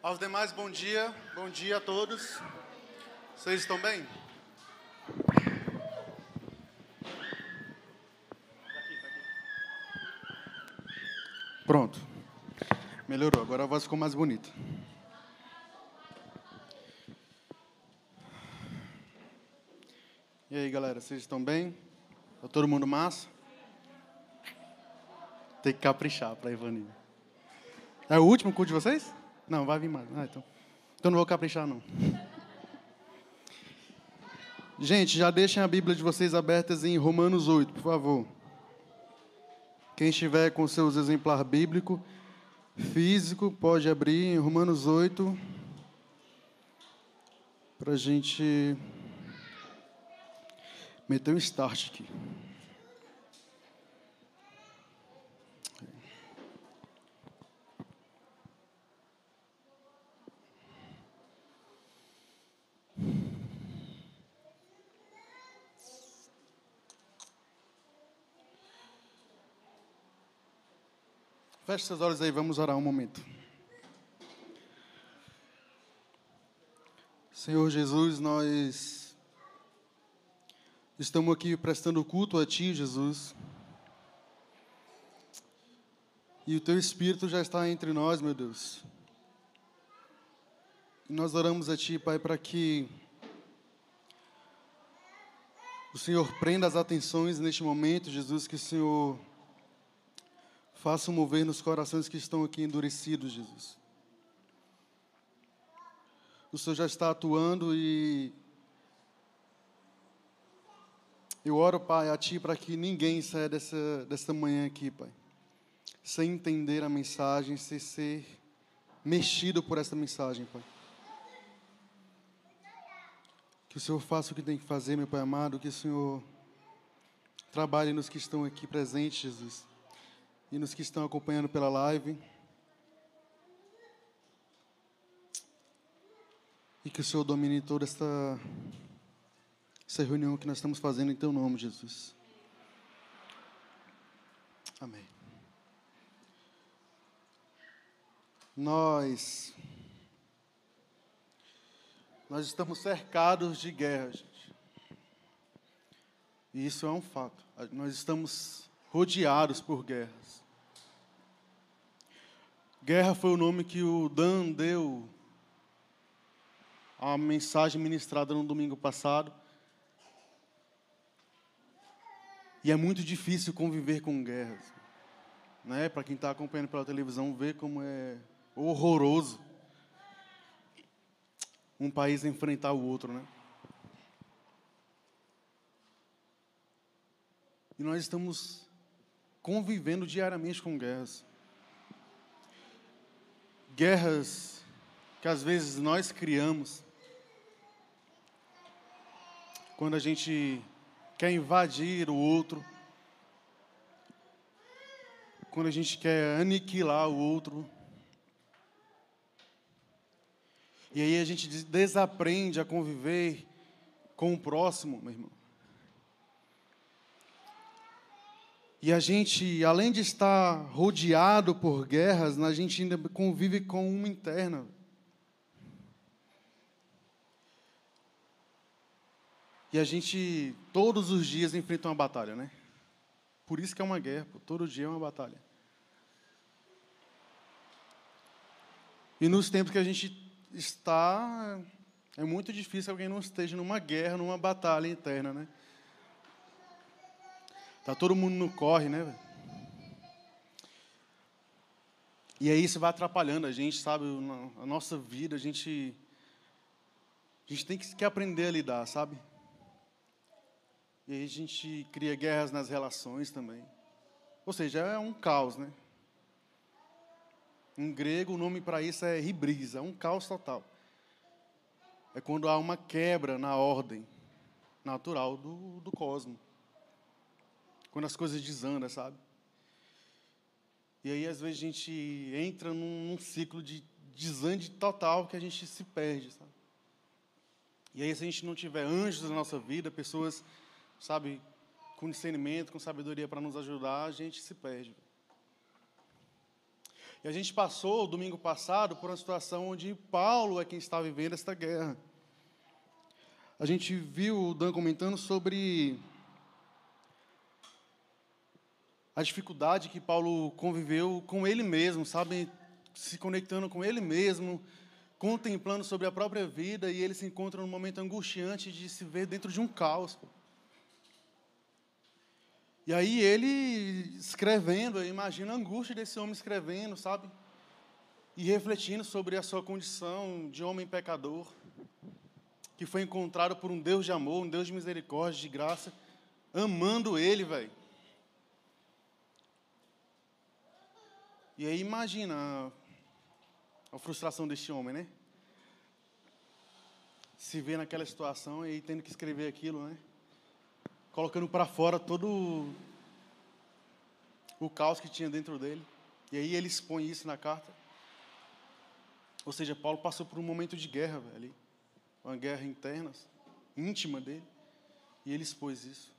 Aos demais, bom dia. Bom dia a todos. Vocês estão bem? Pronto. Melhorou, agora a voz ficou mais bonita. E aí, galera, vocês estão bem? Tá todo mundo massa? Tem que caprichar para Ivaninha. É o último culto de vocês? Não, vai vir mais. Ah, então. Então não vou caprichar, não. Gente, já deixem a Bíblia de vocês abertas em Romanos 8, por favor. Quem estiver com seus exemplar bíblico, físico, pode abrir em Romanos 8, para a gente meter um start aqui. Feche seus olhos aí, vamos orar um momento. Senhor Jesus, nós estamos aqui prestando culto a Ti, Jesus. E o Teu Espírito já está entre nós, meu Deus. E nós oramos a Ti, Pai, para que o Senhor prenda as atenções neste momento, Jesus, que o Senhor Faça mover nos corações que estão aqui endurecidos, Jesus. O Senhor já está atuando e eu oro, Pai, a Ti para que ninguém saia dessa, dessa manhã aqui, Pai, sem entender a mensagem, sem ser mexido por essa mensagem, Pai. Que o Senhor faça o que tem que fazer, meu Pai amado, que o Senhor trabalhe nos que estão aqui presentes, Jesus e nos que estão acompanhando pela live. E que o Senhor domine toda esta, essa reunião que nós estamos fazendo em Teu nome, Jesus. Amém. Nós, nós estamos cercados de guerra, gente. E isso é um fato. Nós estamos rodeados por guerras. Guerra foi o nome que o Dan deu à mensagem ministrada no domingo passado. E é muito difícil conviver com guerras. Né? Para quem está acompanhando pela televisão, ver como é horroroso um país enfrentar o outro. Né? E nós estamos convivendo diariamente com guerras. Guerras que às vezes nós criamos. Quando a gente quer invadir o outro. Quando a gente quer aniquilar o outro. E aí a gente desaprende a conviver com o próximo, meu irmão. E a gente, além de estar rodeado por guerras, a gente ainda convive com uma interna. E a gente, todos os dias, enfrenta uma batalha, né? Por isso que é uma guerra, pô. todo dia é uma batalha. E nos tempos que a gente está, é muito difícil alguém não esteja numa guerra, numa batalha interna, né? Tá todo mundo no corre, né? E aí isso vai atrapalhando a gente, sabe? A nossa vida, a gente. A gente tem que aprender a lidar, sabe? E aí a gente cria guerras nas relações também. Ou seja, é um caos, né? Em grego, o nome para isso é ribrisa, é um caos total. É quando há uma quebra na ordem natural do, do cosmos. Quando as coisas desandam, sabe? E aí, às vezes, a gente entra num, num ciclo de desande total que a gente se perde, sabe? E aí, se a gente não tiver anjos na nossa vida, pessoas, sabe, com discernimento, com sabedoria para nos ajudar, a gente se perde. E a gente passou, domingo passado, por uma situação onde Paulo é quem está vivendo esta guerra. A gente viu o Dan comentando sobre a dificuldade que Paulo conviveu com ele mesmo, sabe? Se conectando com ele mesmo, contemplando sobre a própria vida, e ele se encontra num momento angustiante de se ver dentro de um caos. E aí ele escrevendo, imagina a angústia desse homem escrevendo, sabe? E refletindo sobre a sua condição de homem pecador, que foi encontrado por um Deus de amor, um Deus de misericórdia, de graça, amando ele, velho. E aí imagina a frustração deste homem, né? Se vê naquela situação e tendo que escrever aquilo, né? Colocando para fora todo o caos que tinha dentro dele. E aí ele expõe isso na carta. Ou seja, Paulo passou por um momento de guerra, velho. Uma guerra interna, íntima dele. E ele expôs isso.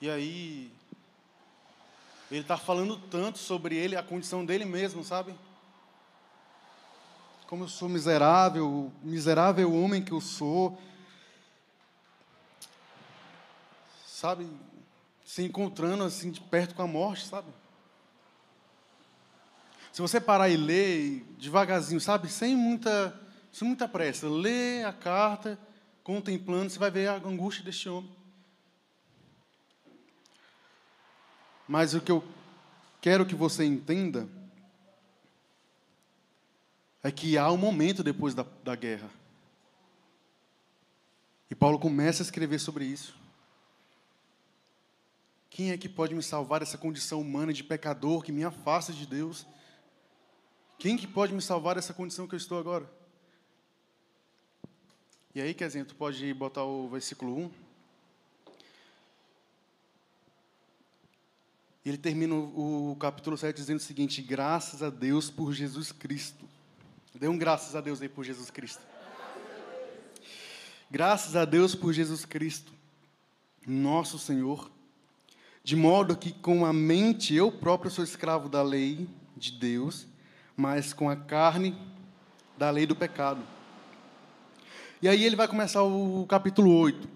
E aí, ele está falando tanto sobre ele, a condição dele mesmo, sabe? Como eu sou miserável, miserável homem que eu sou. Sabe? Se encontrando assim de perto com a morte, sabe? Se você parar e ler devagarzinho, sabe? Sem muita, sem muita pressa, lê a carta, contemplando, você vai ver a angústia deste homem. Mas o que eu quero que você entenda é que há um momento depois da, da guerra. E Paulo começa a escrever sobre isso. Quem é que pode me salvar dessa condição humana de pecador que me afasta de Deus? Quem que pode me salvar dessa condição que eu estou agora? E aí, Kezinha, tu pode botar o versículo 1. Ele termina o, capítulo 7 dizendo o seguinte: graças a Deus por Jesus Cristo. Dê um graças a Deus aí por Jesus Cristo. Graças a Deus por Jesus Cristo, nosso Senhor, de modo que com a mente eu próprio sou escravo da lei de Deus, mas com a carne da lei do pecado. E aí ele vai começar o capítulo 8,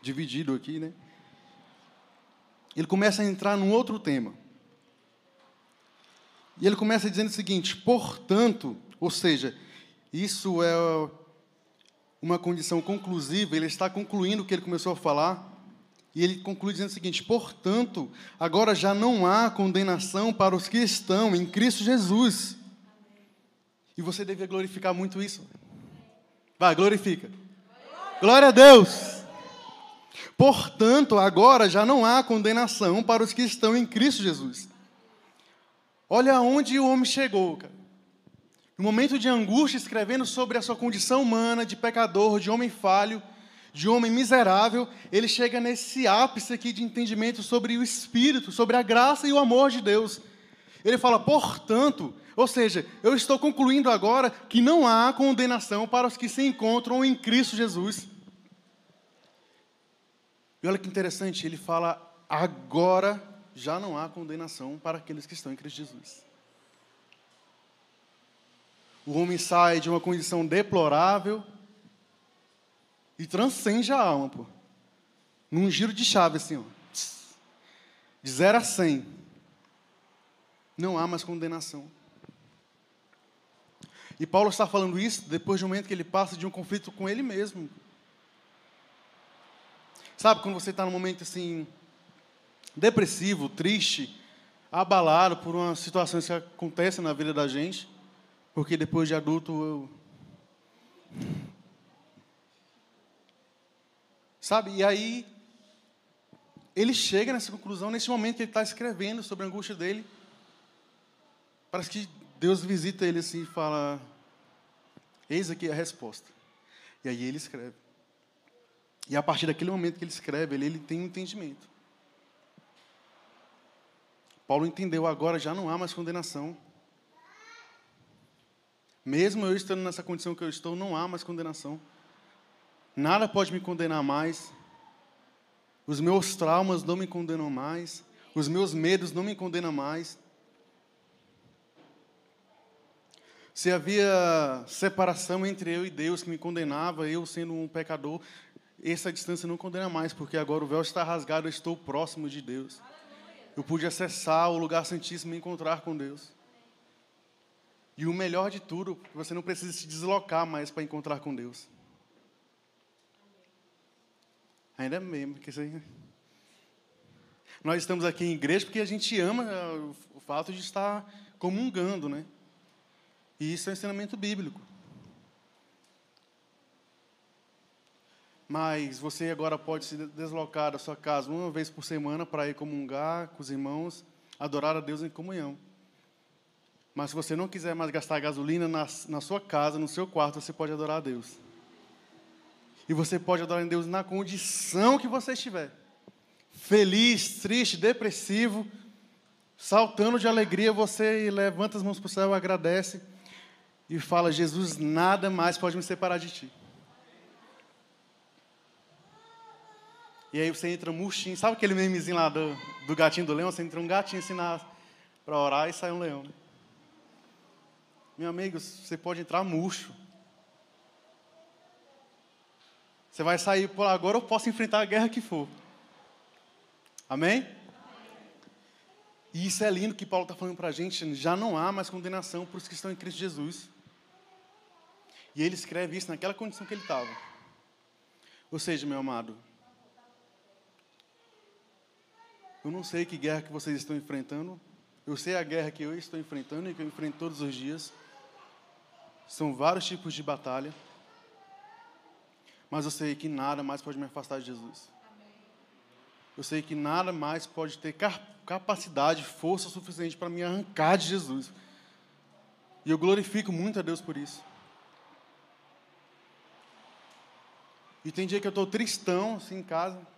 dividido aqui, né? Ele começa a entrar num outro tema. E ele começa dizendo o seguinte: portanto, ou seja, isso é uma condição conclusiva, ele está concluindo o que ele começou a falar, e ele conclui dizendo o seguinte: portanto, agora já não há condenação para os que estão em Cristo Jesus. E você deve glorificar muito isso. Vai, glorifica. Glória a Deus. Portanto, agora já não há condenação para os que estão em Cristo Jesus. Olha aonde o homem chegou, cara. No momento de angústia, escrevendo sobre a sua condição humana, de pecador, de homem falho, de homem miserável, ele chega nesse ápice aqui de entendimento sobre o Espírito, sobre a graça e o amor de Deus. Ele fala, portanto, ou seja, eu estou concluindo agora que não há condenação para os que se encontram em Cristo Jesus. E olha que interessante, ele fala: agora já não há condenação para aqueles que estão em Cristo Jesus. O homem sai de uma condição deplorável e transcende a alma, pô. Num giro de chave, assim, ó. De zero a cem. Não há mais condenação. E Paulo está falando isso depois de um momento que ele passa de um conflito com ele mesmo. Sabe, quando você está num momento assim, depressivo, triste, abalado por uma situação que acontece na vida da gente, porque depois de adulto eu. Sabe, e aí ele chega nessa conclusão nesse momento que ele está escrevendo sobre a angústia dele. Parece que Deus visita ele assim e fala: Eis aqui a resposta. E aí ele escreve. E a partir daquele momento que ele escreve, ele, ele tem um entendimento. Paulo entendeu, agora já não há mais condenação. Mesmo eu estando nessa condição que eu estou, não há mais condenação. Nada pode me condenar mais. Os meus traumas não me condenam mais. Os meus medos não me condenam mais. Se havia separação entre eu e Deus que me condenava, eu sendo um pecador, essa distância não condena mais, porque agora o véu está rasgado, eu estou próximo de Deus. Eu pude acessar o lugar santíssimo e encontrar com Deus. E o melhor de tudo, você não precisa se deslocar mais para encontrar com Deus. Ainda mesmo, que isso aí. Nós estamos aqui em igreja porque a gente ama o fato de estar comungando, né? E isso é um ensinamento bíblico. Mas você agora pode se deslocar da sua casa uma vez por semana para ir comungar com os irmãos, adorar a Deus em comunhão. Mas se você não quiser mais gastar gasolina na, na sua casa, no seu quarto, você pode adorar a Deus. E você pode adorar a Deus na condição que você estiver. Feliz, triste, depressivo, saltando de alegria, você levanta as mãos para o céu, agradece e fala: Jesus, nada mais pode me separar de ti. E aí você entra murchinho. Sabe aquele memezinho lá do, do gatinho do leão? Você entra um gatinho assim para orar e sai um leão. Meu amigo, você pode entrar murcho. Você vai sair por agora, eu posso enfrentar a guerra que for. Amém? E isso é lindo que Paulo está falando para a gente. Já não há mais condenação para os que estão em Cristo Jesus. E ele escreve isso naquela condição que ele estava. Ou seja, meu amado, eu não sei que guerra que vocês estão enfrentando. Eu sei a guerra que eu estou enfrentando e que eu enfrento todos os dias. São vários tipos de batalha. Mas eu sei que nada mais pode me afastar de Jesus. Eu sei que nada mais pode ter capacidade, força suficiente para me arrancar de Jesus. E eu glorifico muito a Deus por isso. E tem dia que eu estou tristão, assim, em casa.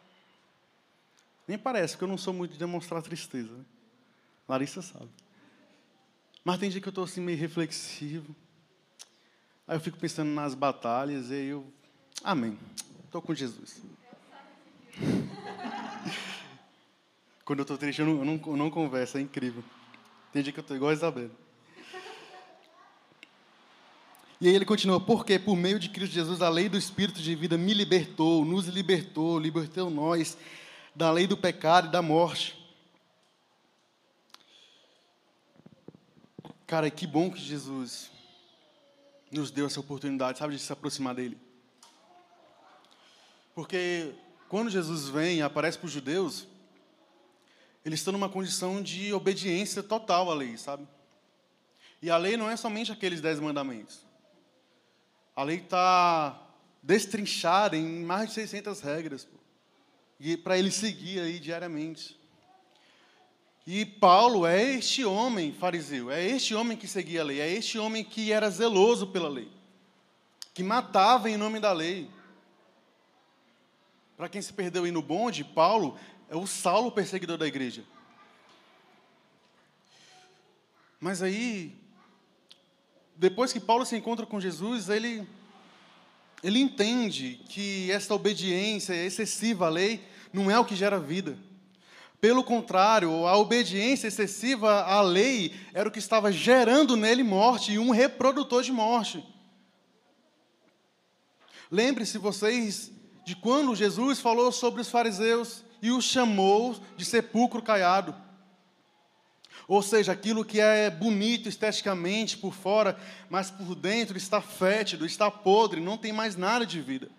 Nem parece, que eu não sou muito de demonstrar tristeza. Né? Larissa sabe. Mas tem dia que eu estou assim, meio reflexivo. Aí eu fico pensando nas batalhas e aí eu. Amém. Estou com Jesus. Quando eu estou triste, eu não, eu, não, eu não converso, é incrível. Tem dia que eu estou igual a Isabela. E aí ele continua, porque por meio de Cristo Jesus a lei do Espírito de vida me libertou, nos libertou, libertou nós da lei do pecado e da morte. Cara, que bom que Jesus nos deu essa oportunidade, sabe, de se aproximar dele. Porque quando Jesus vem e aparece para os judeus, eles estão numa condição de obediência total à lei, sabe? E a lei não é somente aqueles dez mandamentos. A lei está destrinchada em mais de 600 regras para ele seguir aí diariamente. E Paulo é este homem fariseu, é este homem que seguia a lei, é este homem que era zeloso pela lei, que matava em nome da lei. Para quem se perdeu aí no bonde, Paulo é o Saulo perseguidor da igreja. Mas aí, depois que Paulo se encontra com Jesus, ele, ele entende que essa obediência excessiva à lei não é o que gera vida. Pelo contrário, a obediência excessiva à lei era o que estava gerando nele morte e um reprodutor de morte. Lembre-se vocês de quando Jesus falou sobre os fariseus e os chamou de sepulcro caiado. Ou seja, aquilo que é bonito esteticamente por fora, mas por dentro está fétido, está podre, não tem mais nada de vida.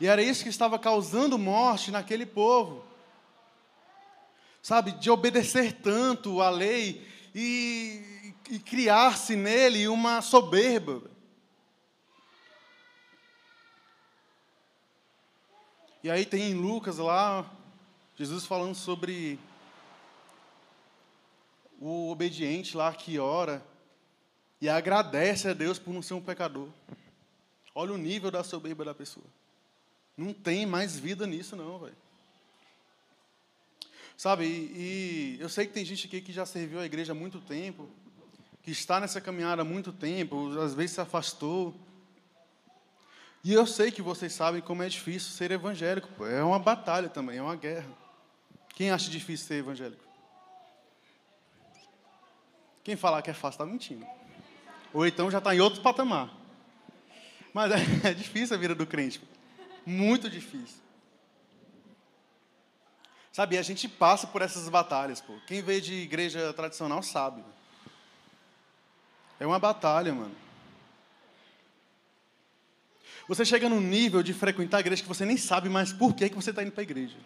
E era isso que estava causando morte naquele povo. Sabe, de obedecer tanto à lei e, e criar-se nele uma soberba. E aí tem em Lucas lá, Jesus falando sobre o obediente lá que ora e agradece a Deus por não ser um pecador. Olha o nível da soberba da pessoa. Não tem mais vida nisso, não, velho. Sabe, e, e, eu sei que tem gente aqui que já serviu a igreja há muito tempo, que está nessa caminhada há muito tempo, às vezes se afastou. E eu sei que vocês sabem como é difícil ser evangélico. É uma batalha também, é uma guerra. Quem acha difícil ser evangélico? Quem falar que é fácil está mentindo. Ou então já está em outro patamar. Mas é, é difícil a vida do crente. Muito difícil. Sabe, a gente passa por essas batalhas, pô. Quem veio de igreja tradicional sabe. É uma batalha, mano. Você chega num nível de frequentar a igreja que você nem sabe mais por que, que você está indo para a igreja.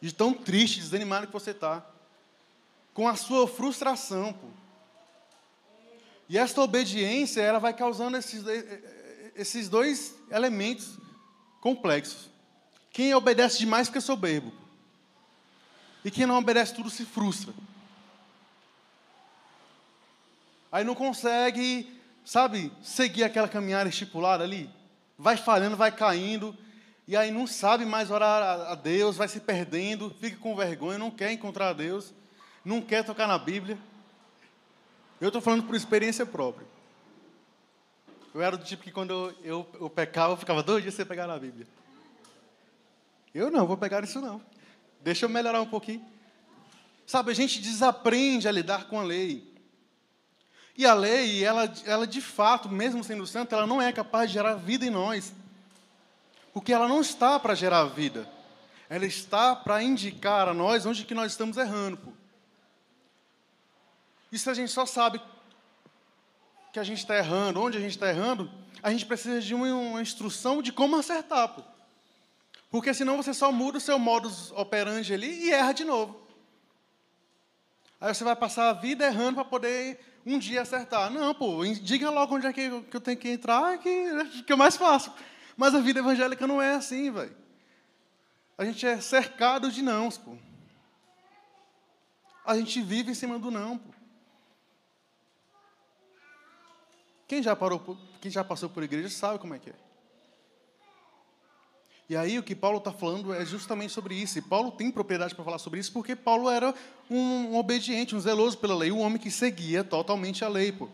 De tão triste, desanimado que você está. Com a sua frustração, pô. E esta obediência, ela vai causando esses, esses dois elementos complexos. Quem obedece demais fica soberbo. E quem não obedece tudo se frustra. Aí não consegue, sabe, seguir aquela caminhada estipulada ali. Vai falhando, vai caindo. E aí não sabe mais orar a Deus, vai se perdendo, fica com vergonha, não quer encontrar a Deus, não quer tocar na Bíblia. Eu estou falando por experiência própria. Eu era do tipo que quando eu, eu, eu pecava, eu ficava dois dias sem pegar na Bíblia. Eu não, vou pegar isso não. Deixa eu melhorar um pouquinho. Sabe, a gente desaprende a lidar com a lei. E a lei, ela, ela de fato, mesmo sendo santa, ela não é capaz de gerar vida em nós. Porque ela não está para gerar vida. Ela está para indicar a nós onde que nós estamos errando. Pô. Se a gente só sabe que a gente está errando, onde a gente está errando, a gente precisa de uma instrução de como acertar. Pô. Porque senão você só muda o seu modus operandi ali e erra de novo. Aí você vai passar a vida errando para poder um dia acertar. Não, pô, diga logo onde é que eu tenho que entrar, que, que é mais fácil. Mas a vida evangélica não é assim, velho. A gente é cercado de nãos, pô. A gente vive em cima do não, pô. Quem já, parou, quem já passou por igreja sabe como é que é. E aí o que Paulo está falando é justamente sobre isso. E Paulo tem propriedade para falar sobre isso porque Paulo era um, um, obediente, um zeloso pela lei, um homem que seguia totalmente a lei. Pô.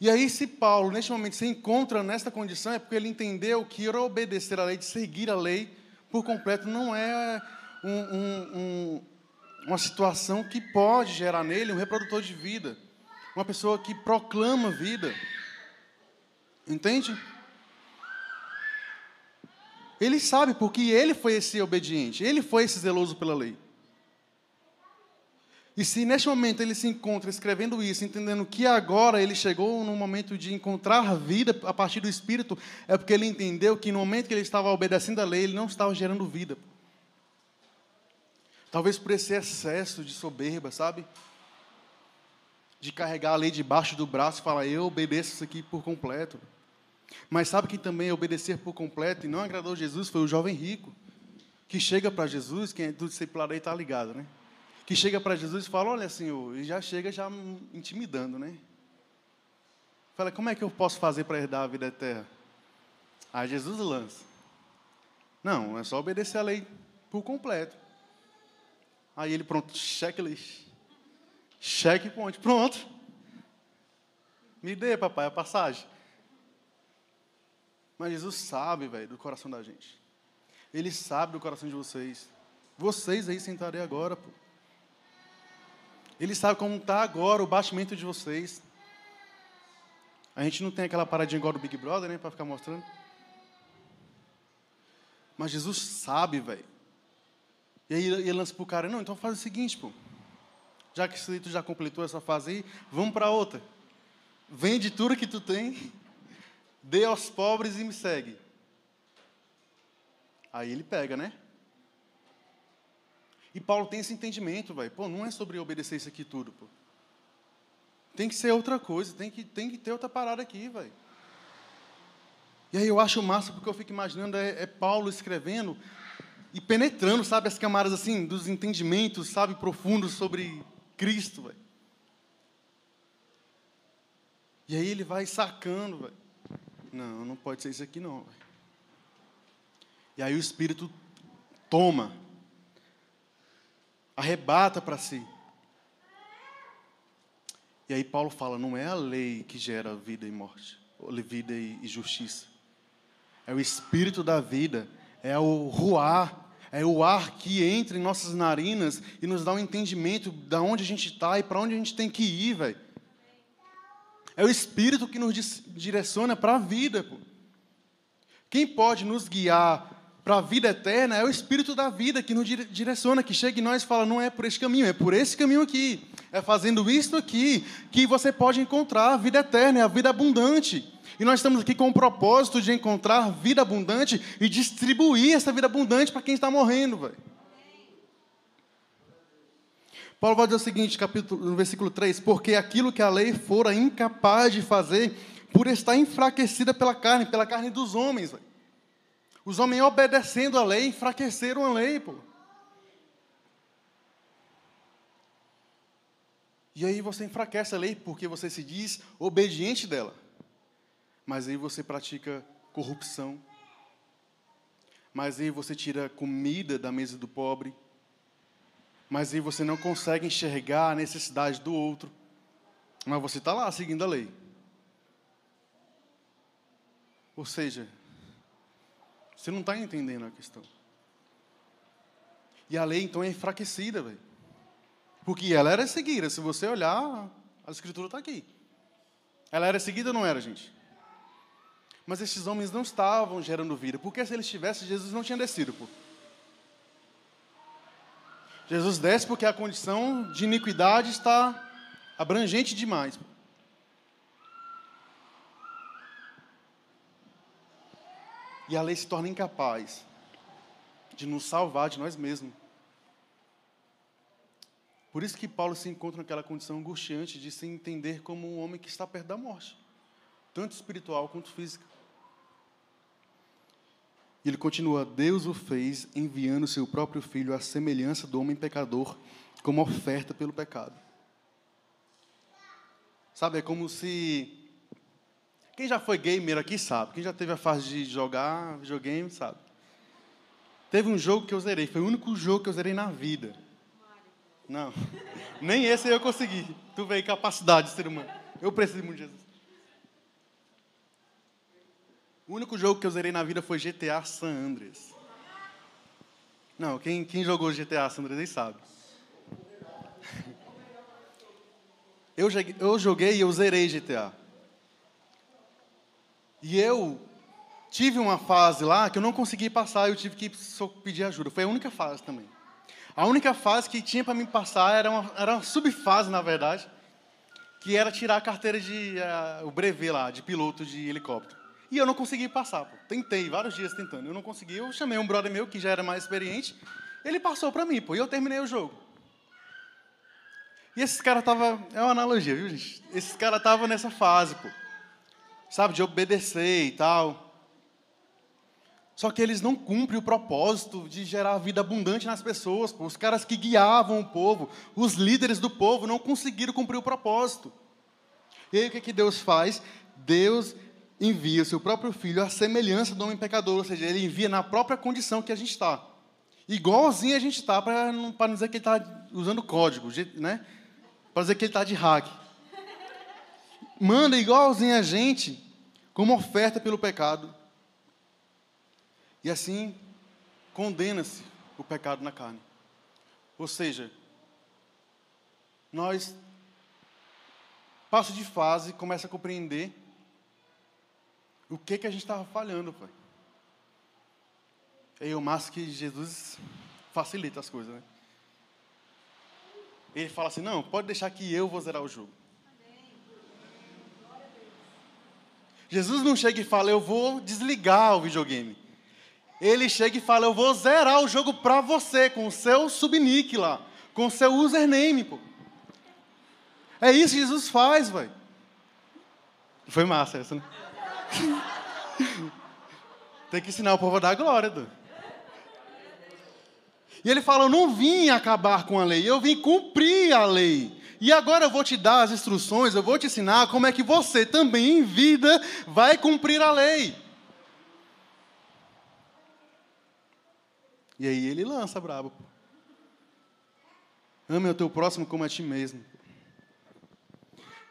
E aí, se Paulo, neste momento, se encontra nesta condição, é porque ele entendeu que obedecer a lei, de seguir a lei por completo, não é um, uma situação que pode gerar nele um reprodutor de vida uma pessoa que proclama vida. Entende? Ele sabe porque ele foi esse obediente, ele foi esse zeloso pela lei. E se neste momento ele se encontra escrevendo isso, entendendo que agora ele chegou no momento de encontrar vida a partir do Espírito, é porque ele entendeu que no momento que ele estava obedecendo a lei, ele não estava gerando vida. Talvez por esse excesso de soberba, sabe? De carregar a lei debaixo do braço e falar, eu obedeço isso aqui por completo. Mas sabe quem também obedecer por completo e não agradou Jesus foi o jovem rico, que chega para Jesus, quem é do discipulado aí está ligado, né? Que chega para Jesus e fala, olha Senhor, e já chega já intimidando, né? Fala, como é que eu posso fazer para herdar a vida eterna? Aí Jesus lança. Não, é só obedecer a lei por completo. Aí ele, pronto, checklist. Cheque ponte. Pronto. Me dê, papai, a passagem. Mas Jesus sabe, velho, do coração da gente. Ele sabe do coração de vocês. Vocês aí sentarem agora, pô. Ele sabe como está agora o batimento de vocês. A gente não tem aquela paradinha igual do Big Brother, né, para ficar mostrando. Mas Jesus sabe, velho. E aí ele lança pro cara, não, então faz o seguinte, pô já que tu já completou essa fase aí, vamos para outra. Vende tudo que tu tem, dê aos pobres e me segue. Aí ele pega, né? E Paulo tem esse entendimento, vai. Pô, não é sobre obedecer isso aqui tudo, pô. Tem que ser outra coisa, tem que, tem que ter outra parada aqui, vai. E aí eu acho massa, porque eu fico imaginando, é, é Paulo escrevendo e penetrando, sabe, as camadas assim, dos entendimentos, sabe, profundos sobre Cristo, velho. E aí ele vai sacando, velho. Não, não pode ser isso aqui não, velho. E aí o Espírito toma, arrebata para si. E aí Paulo fala, não é a lei que gera vida e morte, vida e justiça. É o Espírito da vida, é o ruar, É o ar que entra em nossas narinas e nos dá um entendimento de onde a gente está e para onde a gente tem que ir, velho. É o Espírito que nos direciona para a vida. Pô. Quem pode nos guiar para a vida eterna é o Espírito da vida que nos direciona, que chega em nós e fala: não é por esse caminho, é por esse caminho aqui. É fazendo isto aqui que você pode encontrar a vida eterna, a vida abundante. E nós estamos aqui com o propósito de encontrar vida abundante e distribuir essa vida abundante para quem está morrendo, velho. Paulo vai dizer o seguinte, capítulo, no versículo 3: Porque aquilo que a lei fora incapaz de fazer, por estar enfraquecida pela carne, pela carne dos homens. Véio. Os homens obedecendo a lei, enfraqueceram a lei, pô. E aí você enfraquece a lei porque você se diz obediente dela. Mas aí você pratica corrupção. Mas aí você tira comida da mesa do pobre mas aí você não consegue enxergar a necessidade do outro. Mas você está lá seguindo a lei. Ou seja, você não está entendendo a questão. E a lei então é enfraquecida, velho. Porque ela era seguida. Se você olhar, a escritura está aqui. Ela era seguida ou não era, gente? Mas esses homens não estavam gerando vida. Porque se eles tivessem, Jesus não tinha descido, pô. Jesus desce porque a condição de iniquidade está abrangente demais. E a lei se torna incapaz de nos salvar de nós mesmos. Por isso que Paulo se encontra naquela condição angustiante de se entender como um homem que está perto da morte, tanto espiritual quanto física. E ele continua: Deus o fez enviando seu próprio filho à semelhança do homem pecador, como oferta pelo pecado. Sabe, é como se. Quem já foi gamer aqui sabe. Quem já teve a fase de jogar videogame sabe. Teve um jogo que eu zerei. Foi o único jogo que eu zerei na vida. Não. Nem esse eu consegui. Tu vê capacidade, ser humano. Eu preciso muito de Jesus. O único jogo que eu zerei na vida foi GTA San Andreas. Não, quem, quem jogou GTA San Andreas aí sabe. Eu, eu joguei e eu zerei GTA. E eu tive uma fase lá que eu não consegui passar, eu tive que pedir ajuda. Foi a única fase também. A única fase que tinha para me passar era uma, era uma subfase, na verdade, que era tirar a carteira de. Uh, o brevet lá, de piloto de helicóptero. E eu não consegui passar. Pô. Tentei, vários dias tentando. Eu não consegui. Eu chamei um brother meu que já era mais experiente. Ele passou para mim, pô, e eu terminei o jogo. E esses caras tava, é uma analogia, viu, gente? Esses caras tava nessa fase, pô. Sabe, de obedecer e tal. Só que eles não cumprem o propósito de gerar vida abundante nas pessoas. Pô. Os caras que guiavam o povo, os líderes do povo, não conseguiram cumprir o propósito. E aí o que, que Deus faz? Deus envia o seu próprio filho à semelhança do homem pecador, ou seja, ele envia na própria condição que a gente está. Igualzinho a gente está, para não, não dizer que ele está usando código, né? para dizer que ele está de hack. Manda igualzinho a gente, como oferta pelo pecado. E assim, condena-se o pecado na carne. Ou seja, nós, passo de fase, começa a compreender o que, que a gente estava falhando, pai. É o mais que Jesus facilita as coisas, né? Ele fala assim: não, pode deixar que eu vou zerar o jogo. Jesus não chega e fala, eu vou desligar o videogame. Ele chega e fala, eu vou zerar o jogo para você, com o seu subnick lá, com o seu username, pô. É isso que Jesus faz, velho. Foi massa essa, né? Tem que ensinar o povo a dar glória, do. E ele fala: Eu não vim acabar com a lei, eu vim cumprir a lei. E agora eu vou te dar as instruções, eu vou te ensinar como é que você também em vida vai cumprir a lei. E aí ele lança brabo. Ame o teu próximo como a ti mesmo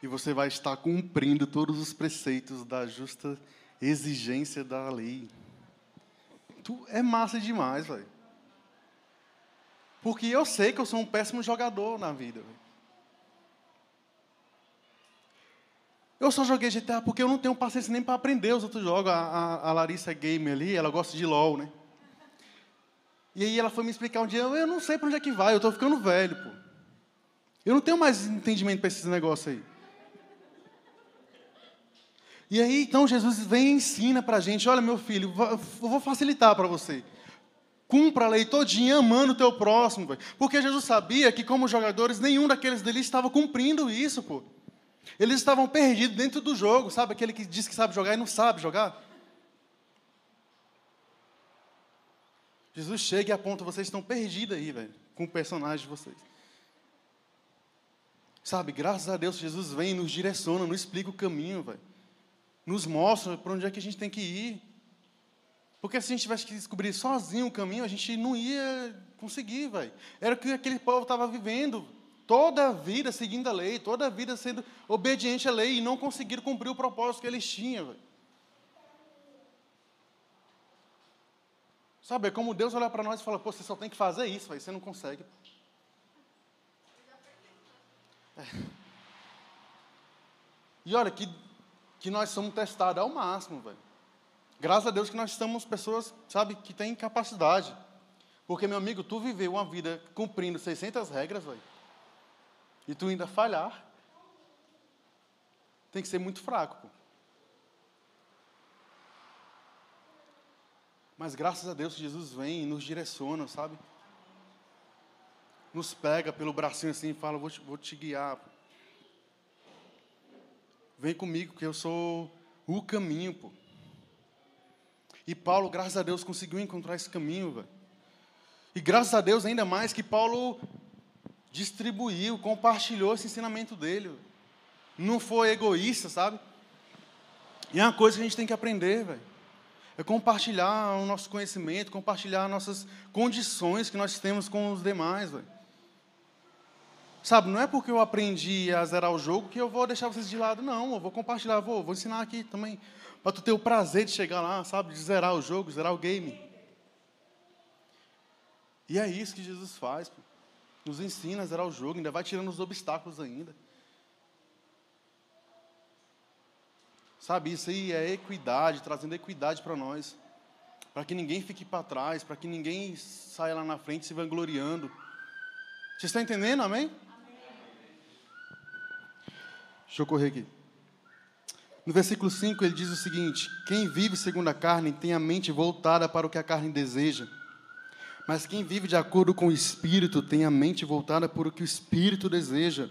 e você vai estar cumprindo todos os preceitos da justa exigência da lei. Tu é massa demais, velho. Porque eu sei que eu sou um péssimo jogador na vida. Eu só joguei GTA porque eu não tenho paciência nem para aprender os outros jogos. A, a, a, Larissa é gamer ali, ela gosta de LOL, né? E aí ela foi me explicar um dia, eu não sei para onde é que vai, eu estou ficando velho, pô. Eu não tenho mais entendimento para esses negócios aí. E aí, então, Jesus vem e ensina para a gente, olha, meu filho, eu vou facilitar para você. Cumpra a lei todinha amando o teu próximo. Véio. Porque Jesus sabia que, como jogadores, nenhum daqueles dele estava cumprindo isso, pô. Eles estavam perdidos dentro do jogo, sabe? Aquele que diz que sabe jogar e não sabe jogar. Jesus chega e aponta, vocês estão perdidos aí, velho, com o personagem de vocês. Sabe, graças a Deus, Jesus vem e nos direciona, nos explica o caminho, velho. Nos mostra para onde é que a gente tem que ir. Porque se a gente tivesse que descobrir sozinho o caminho, a gente não ia conseguir, velho. Era o que aquele povo estava vivendo. Toda a vida seguindo a lei, toda a vida sendo obediente à lei e não conseguiram cumprir o propósito que eles tinham, velho. Sabe, é como Deus olha para nós e fala, pô, você só tem que fazer isso, véio, você não consegue. É. E olha, que, que nós somos testados ao máximo, velho. Graças a Deus que nós estamos pessoas, sabe, que têm capacidade. Porque, meu amigo, tu viveu uma vida cumprindo 600 regras, velho, e tu ainda falhar, tem que ser muito fraco, pô. Mas graças a Deus Jesus vem e nos direciona, sabe? Nos pega pelo bracinho assim e fala, vou te, vou te guiar. Pô. Vem comigo que eu sou o caminho, pô. E Paulo, graças a Deus, conseguiu encontrar esse caminho, velho. E graças a Deus, ainda mais, que Paulo distribuiu, compartilhou esse ensinamento dele. Véio. Não foi egoísta, sabe? E é uma coisa que a gente tem que aprender, velho. É compartilhar o nosso conhecimento, compartilhar nossas condições que nós temos com os demais, velho. Sabe, não é porque eu aprendi a zerar o jogo que eu vou deixar vocês de lado, não. Eu vou compartilhar, vou, vou ensinar aqui também para tu ter o prazer de chegar lá, sabe, de zerar o jogo, zerar o game. E é isso que Jesus faz, pô. nos ensina a zerar o jogo, ainda vai tirando os obstáculos ainda. Sabe, isso aí é equidade, trazendo equidade para nós. Para que ninguém fique para trás, para que ninguém saia lá na frente se vangloriando. Vocês estão entendendo, amém? Deixa eu correr aqui. No versículo 5 ele diz o seguinte: Quem vive segundo a carne tem a mente voltada para o que a carne deseja. Mas quem vive de acordo com o espírito tem a mente voltada para o que o espírito deseja.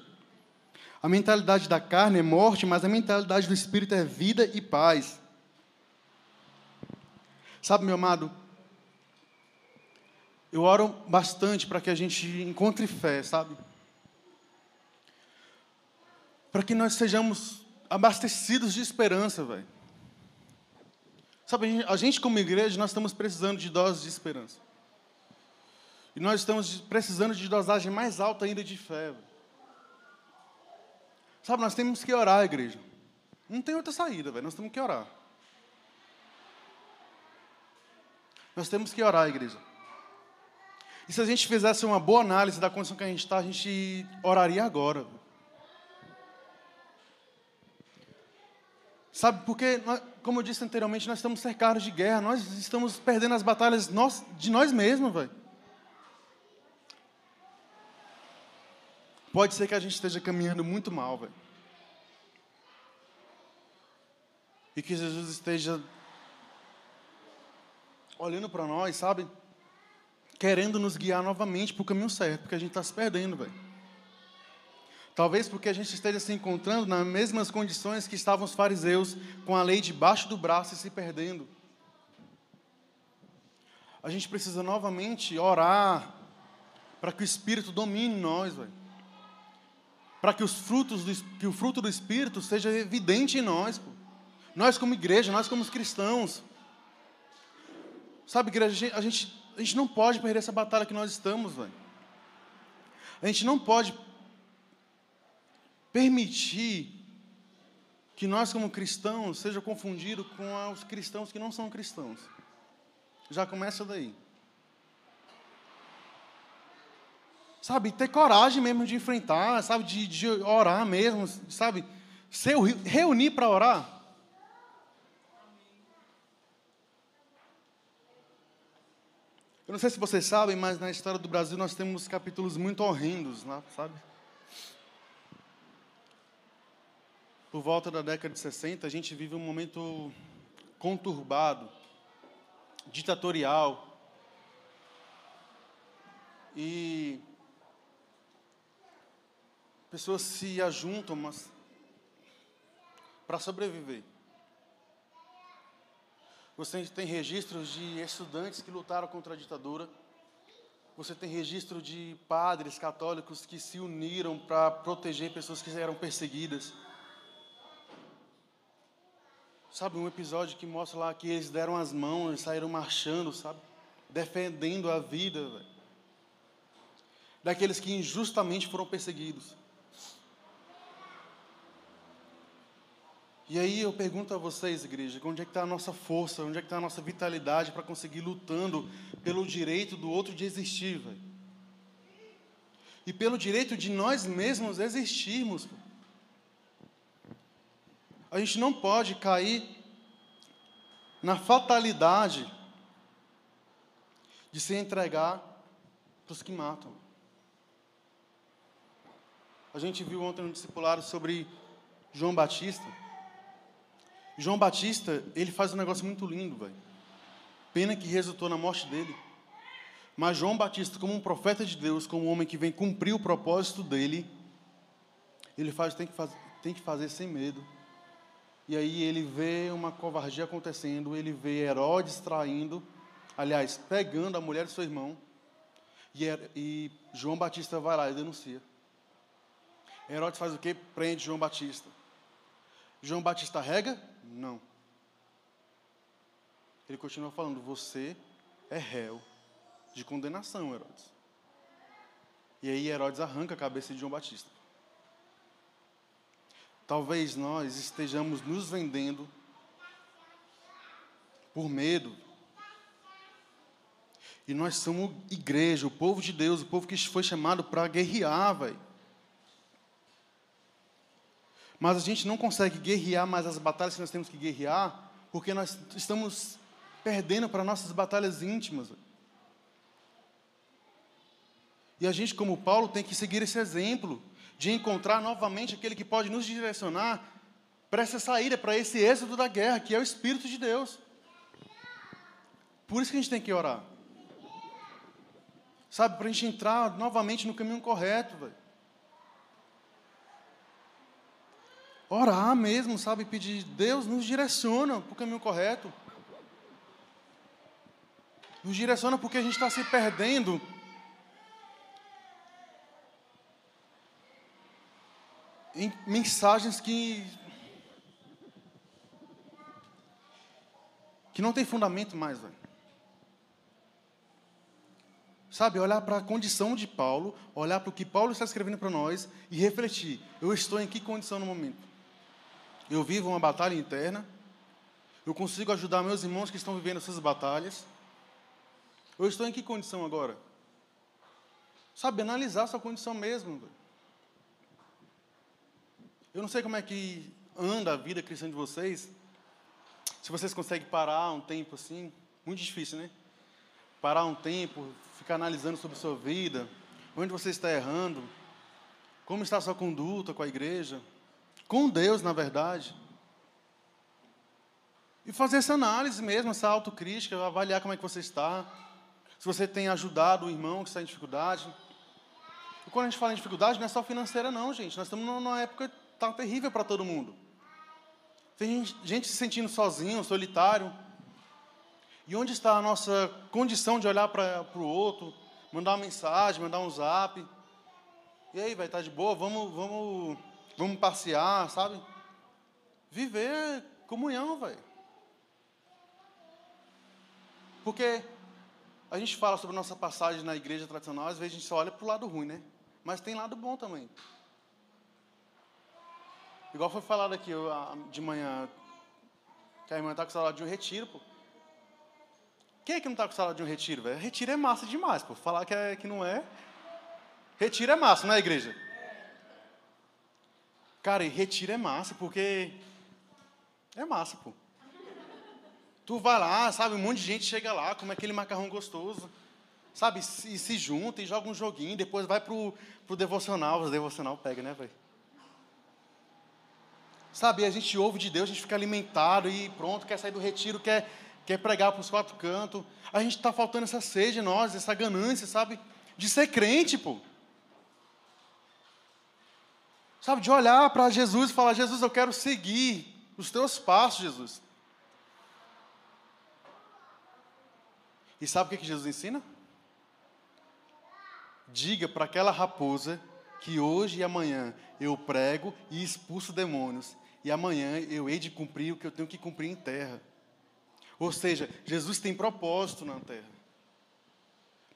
A mentalidade da carne é morte, mas a mentalidade do espírito é vida e paz. Sabe, meu amado, eu oro bastante para que a gente encontre fé, sabe? Para que nós sejamos abastecidos de esperança, velho. Sabe, a gente como igreja, nós estamos precisando de doses de esperança. E nós estamos precisando de dosagem mais alta ainda de fé. Véio. Sabe, nós temos que orar, igreja. Não tem outra saída, velho. Nós temos que orar. Nós temos que orar, igreja. E se a gente fizesse uma boa análise da condição que a gente está, a gente oraria agora. Véio. Sabe, porque, como eu disse anteriormente, nós estamos cercados de guerra, nós estamos perdendo as batalhas de nós mesmos, velho. Pode ser que a gente esteja caminhando muito mal, velho. E que Jesus esteja olhando para nós, sabe? Querendo nos guiar novamente para o caminho certo, porque a gente está se perdendo, velho. Talvez porque a gente esteja se encontrando nas mesmas condições que estavam os fariseus, com a lei debaixo do braço e se perdendo. A gente precisa novamente orar para que o Espírito domine nós. Para que, os frutos do, que o fruto do Espírito seja evidente em nós. Pô. Nós como igreja, nós como cristãos. Sabe, igreja, a gente, a gente não pode perder essa batalha que nós estamos, velho. A gente não pode permitir que nós, como cristãos, seja confundido com os cristãos que não são cristãos. Já começa daí. Sabe, ter coragem mesmo de enfrentar, sabe, de, de orar mesmo, sabe? Se reunir para orar. Eu não sei se vocês sabem, mas na história do Brasil nós temos capítulos muito horrendos, sabe? Por volta da década de 60, a gente vive um momento conturbado, ditatorial. E pessoas se ajuntam para sobreviver. Você tem registros de estudantes que lutaram contra a ditadura. Você tem registro de padres católicos que se uniram para proteger pessoas que eram perseguidas. Sabe, um episódio que mostra lá que eles deram as mãos saíram marchando, sabe? Defendendo a vida, véio. Daqueles que injustamente foram perseguidos. E aí eu pergunto a vocês, igreja, onde é que está a nossa força, onde é que está a nossa vitalidade para conseguir lutando pelo direito do outro de existir, véio? E pelo direito de nós mesmos existirmos. A gente não pode cair na fatalidade de se entregar para os que matam. A gente viu ontem no discipulado sobre João Batista. João Batista, ele faz um negócio muito lindo, velho. Pena que resultou na morte dele. Mas João Batista, como um profeta de Deus, como um homem que vem cumprir o propósito dele, ele faz tem que, faz, tem que fazer sem medo. E aí ele vê uma covardia acontecendo, ele vê Herodes traindo, aliás, pegando a mulher de seu irmão, e, e João Batista vai lá e denuncia. Herodes faz o quê? Prende João Batista. João Batista rega? Não. Ele continua falando: Você é réu de condenação, Herodes. E aí Herodes arranca a cabeça de João Batista. Talvez nós estejamos nos vendendo por medo. E nós somos igreja, o povo de Deus, o povo que foi chamado para guerrear, velho. Mas a gente não consegue guerrear mais as batalhas que nós temos que guerrear, porque nós estamos perdendo para nossas batalhas íntimas. E a gente, como Paulo, tem que seguir esse exemplo de encontrar novamente aquele que pode nos direcionar para essa saída, para esse êxodo da guerra, que é o Espírito de Deus. Por isso que a gente tem que orar. Sabe, para a gente entrar novamente no caminho correto. Orar mesmo, sabe, pedir, Deus nos direciona para o caminho correto. Nos direciona porque a gente está se perdendo em mensagens que que não tem fundamento mais, velho. Sabe, olhar para a condição de Paulo, olhar para o que Paulo está escrevendo para nós e refletir: eu estou em que condição no momento? Eu vivo uma batalha interna? Eu consigo ajudar meus irmãos que estão vivendo essas batalhas? Eu estou em que condição agora? Sabe, analisar sua condição mesmo. Eu não sei como é que anda a vida cristã de vocês. Se vocês conseguem parar um tempo assim, muito difícil, né? Parar um tempo, ficar analisando sobre a sua vida, onde você está errando, como está a sua conduta com a igreja, com Deus, na verdade. E fazer essa análise mesmo, essa autocrítica, avaliar como é que você está. Se você tem ajudado o irmão que está em dificuldade. E quando a gente fala em dificuldade, não é só financeira, não, gente. Nós estamos numa época está terrível para todo mundo. Tem gente, se sentindo sozinho, solitário. E onde está a nossa condição de olhar para o outro, mandar uma mensagem, mandar um zap? E aí, vai estar tá de boa? Vamos, vamos, vamos passear, sabe? Viver comunhão, velho. Porque a gente fala sobre nossa passagem na igreja tradicional, às vezes a gente só olha para o lado ruim, né? Mas tem lado bom também. Igual foi falado aqui de manhã, que a irmã está com saudade de um retiro, pô. Quem é que não está com saudade de um retiro, velho? Retiro é massa demais, pô. Falar que, é, que não é. Retiro é massa, não é, igreja? Cara, e retiro é massa, porque é massa, pô. Tu vai lá, sabe, um monte de gente chega lá, come aquele macarrão gostoso, sabe, e se junta e joga um joguinho, depois vai pro, pro devocional, o devocional pega, né, velho? Sabe, a gente ouve de Deus, a gente fica alimentado e pronto, quer sair do retiro, quer, quer pregar para os quatro cantos. A gente está faltando essa sede nós, essa ganância, sabe, de ser crente, pô. Sabe, de olhar para Jesus e falar: Jesus, eu quero seguir os teus passos, Jesus. E sabe o que Jesus ensina? Diga para aquela raposa que hoje e amanhã eu prego e expulso demônios, e amanhã eu hei de cumprir o que eu tenho que cumprir em terra. Ou seja, Jesus tem propósito na terra.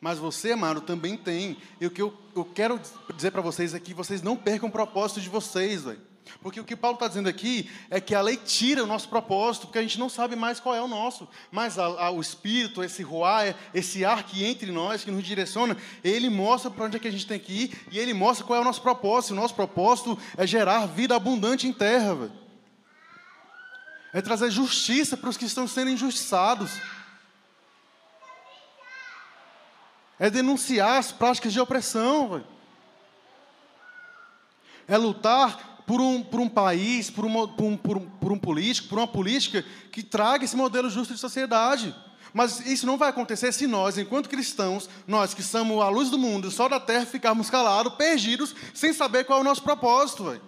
Mas você, amado, também tem. E o que eu, eu quero dizer para vocês é que vocês não percam o propósito de vocês, velho. Porque o que Paulo está dizendo aqui é que a lei tira o nosso propósito, porque a gente não sabe mais qual é o nosso. Mas a, a, o Espírito, esse ruá, esse ar que entre nós, que nos direciona, ele mostra para onde é que a gente tem que ir e ele mostra qual é o nosso propósito. O nosso propósito é gerar vida abundante em terra, velho. É trazer justiça para os que estão sendo injustiçados. É denunciar as práticas de opressão. Véio. É lutar por um, por um país, por, uma, por, um, por, um, por um político, por uma política que traga esse modelo justo de sociedade. Mas isso não vai acontecer se nós, enquanto cristãos, nós que somos a luz do mundo, só da terra, ficarmos calados, perdidos, sem saber qual é o nosso propósito. Véio.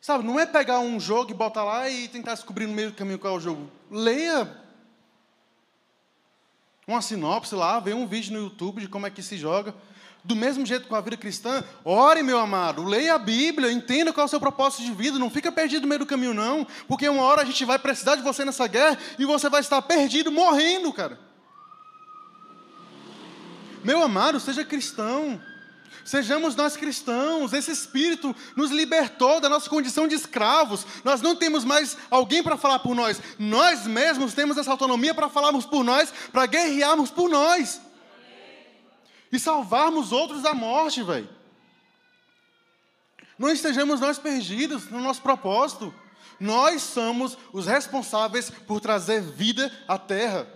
Sabe, não é pegar um jogo e botar lá e tentar descobrir no meio do caminho qual é o jogo. Leia uma sinopse lá, vê um vídeo no YouTube de como é que se joga. Do mesmo jeito com a vida cristã, ore, meu amado, leia a Bíblia, entenda qual é o seu propósito de vida, não fica perdido no meio do caminho, não, porque uma hora a gente vai precisar de você nessa guerra e você vai estar perdido, morrendo, cara. Meu amado, seja cristão. Sejamos nós cristãos, esse Espírito nos libertou da nossa condição de escravos. Nós não temos mais alguém para falar por nós. Nós mesmos temos essa autonomia para falarmos por nós, para guerrearmos por nós. E salvarmos outros da morte, velho. Não estejamos nós perdidos no nosso propósito. Nós somos os responsáveis por trazer vida à terra.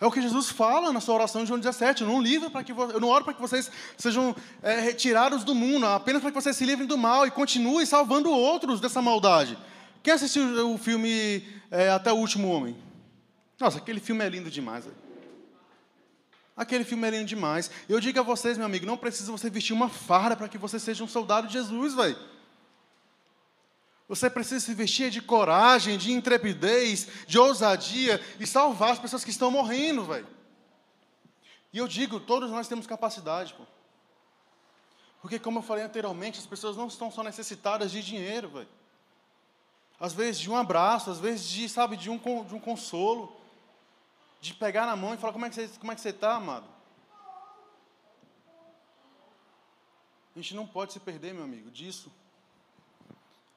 É o que Jesus fala na sua oração de João 17. Eu não, livro para que, eu não oro para que vocês sejam é, retirados do mundo, apenas para que vocês se livrem do mal e continuem salvando outros dessa maldade. Quem assistiu o filme é, Até o Último Homem? Nossa, aquele filme é lindo demais. Véio. Aquele filme é lindo demais. Eu digo a vocês, meu amigo, não precisa você vestir uma farda para que você seja um soldado de Jesus, velho. Você precisa se vestir de coragem, de intrepidez, de ousadia e salvar as pessoas que estão morrendo, velho. E eu digo, todos nós temos capacidade, pô. Porque, como eu falei anteriormente, as pessoas não estão só necessitadas de dinheiro, velho. Às vezes de um abraço, às vezes de, sabe, de um, de um consolo. De pegar na mão e falar, como é que você está, como é que você tá, amado? A gente não pode se perder, meu amigo, disso.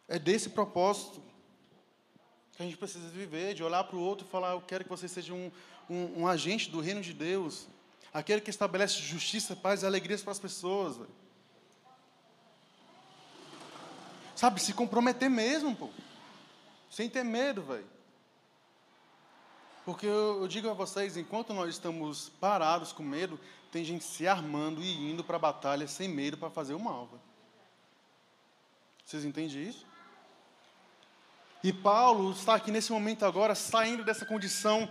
É desse propósito que a gente precisa viver, de olhar para o outro e falar: Eu quero que você seja um, um, um, agente do reino de Deus, aquele que estabelece justiça, paz e alegrias para as pessoas. Sabe, se comprometer mesmo, pô. Sem ter medo, velho. Porque eu, eu, digo a vocês, enquanto nós estamos parados com medo, tem gente se armando e indo para a batalha sem medo para fazer o mal. Vocês entendem isso? E Paulo está aqui nesse momento agora, saindo dessa condição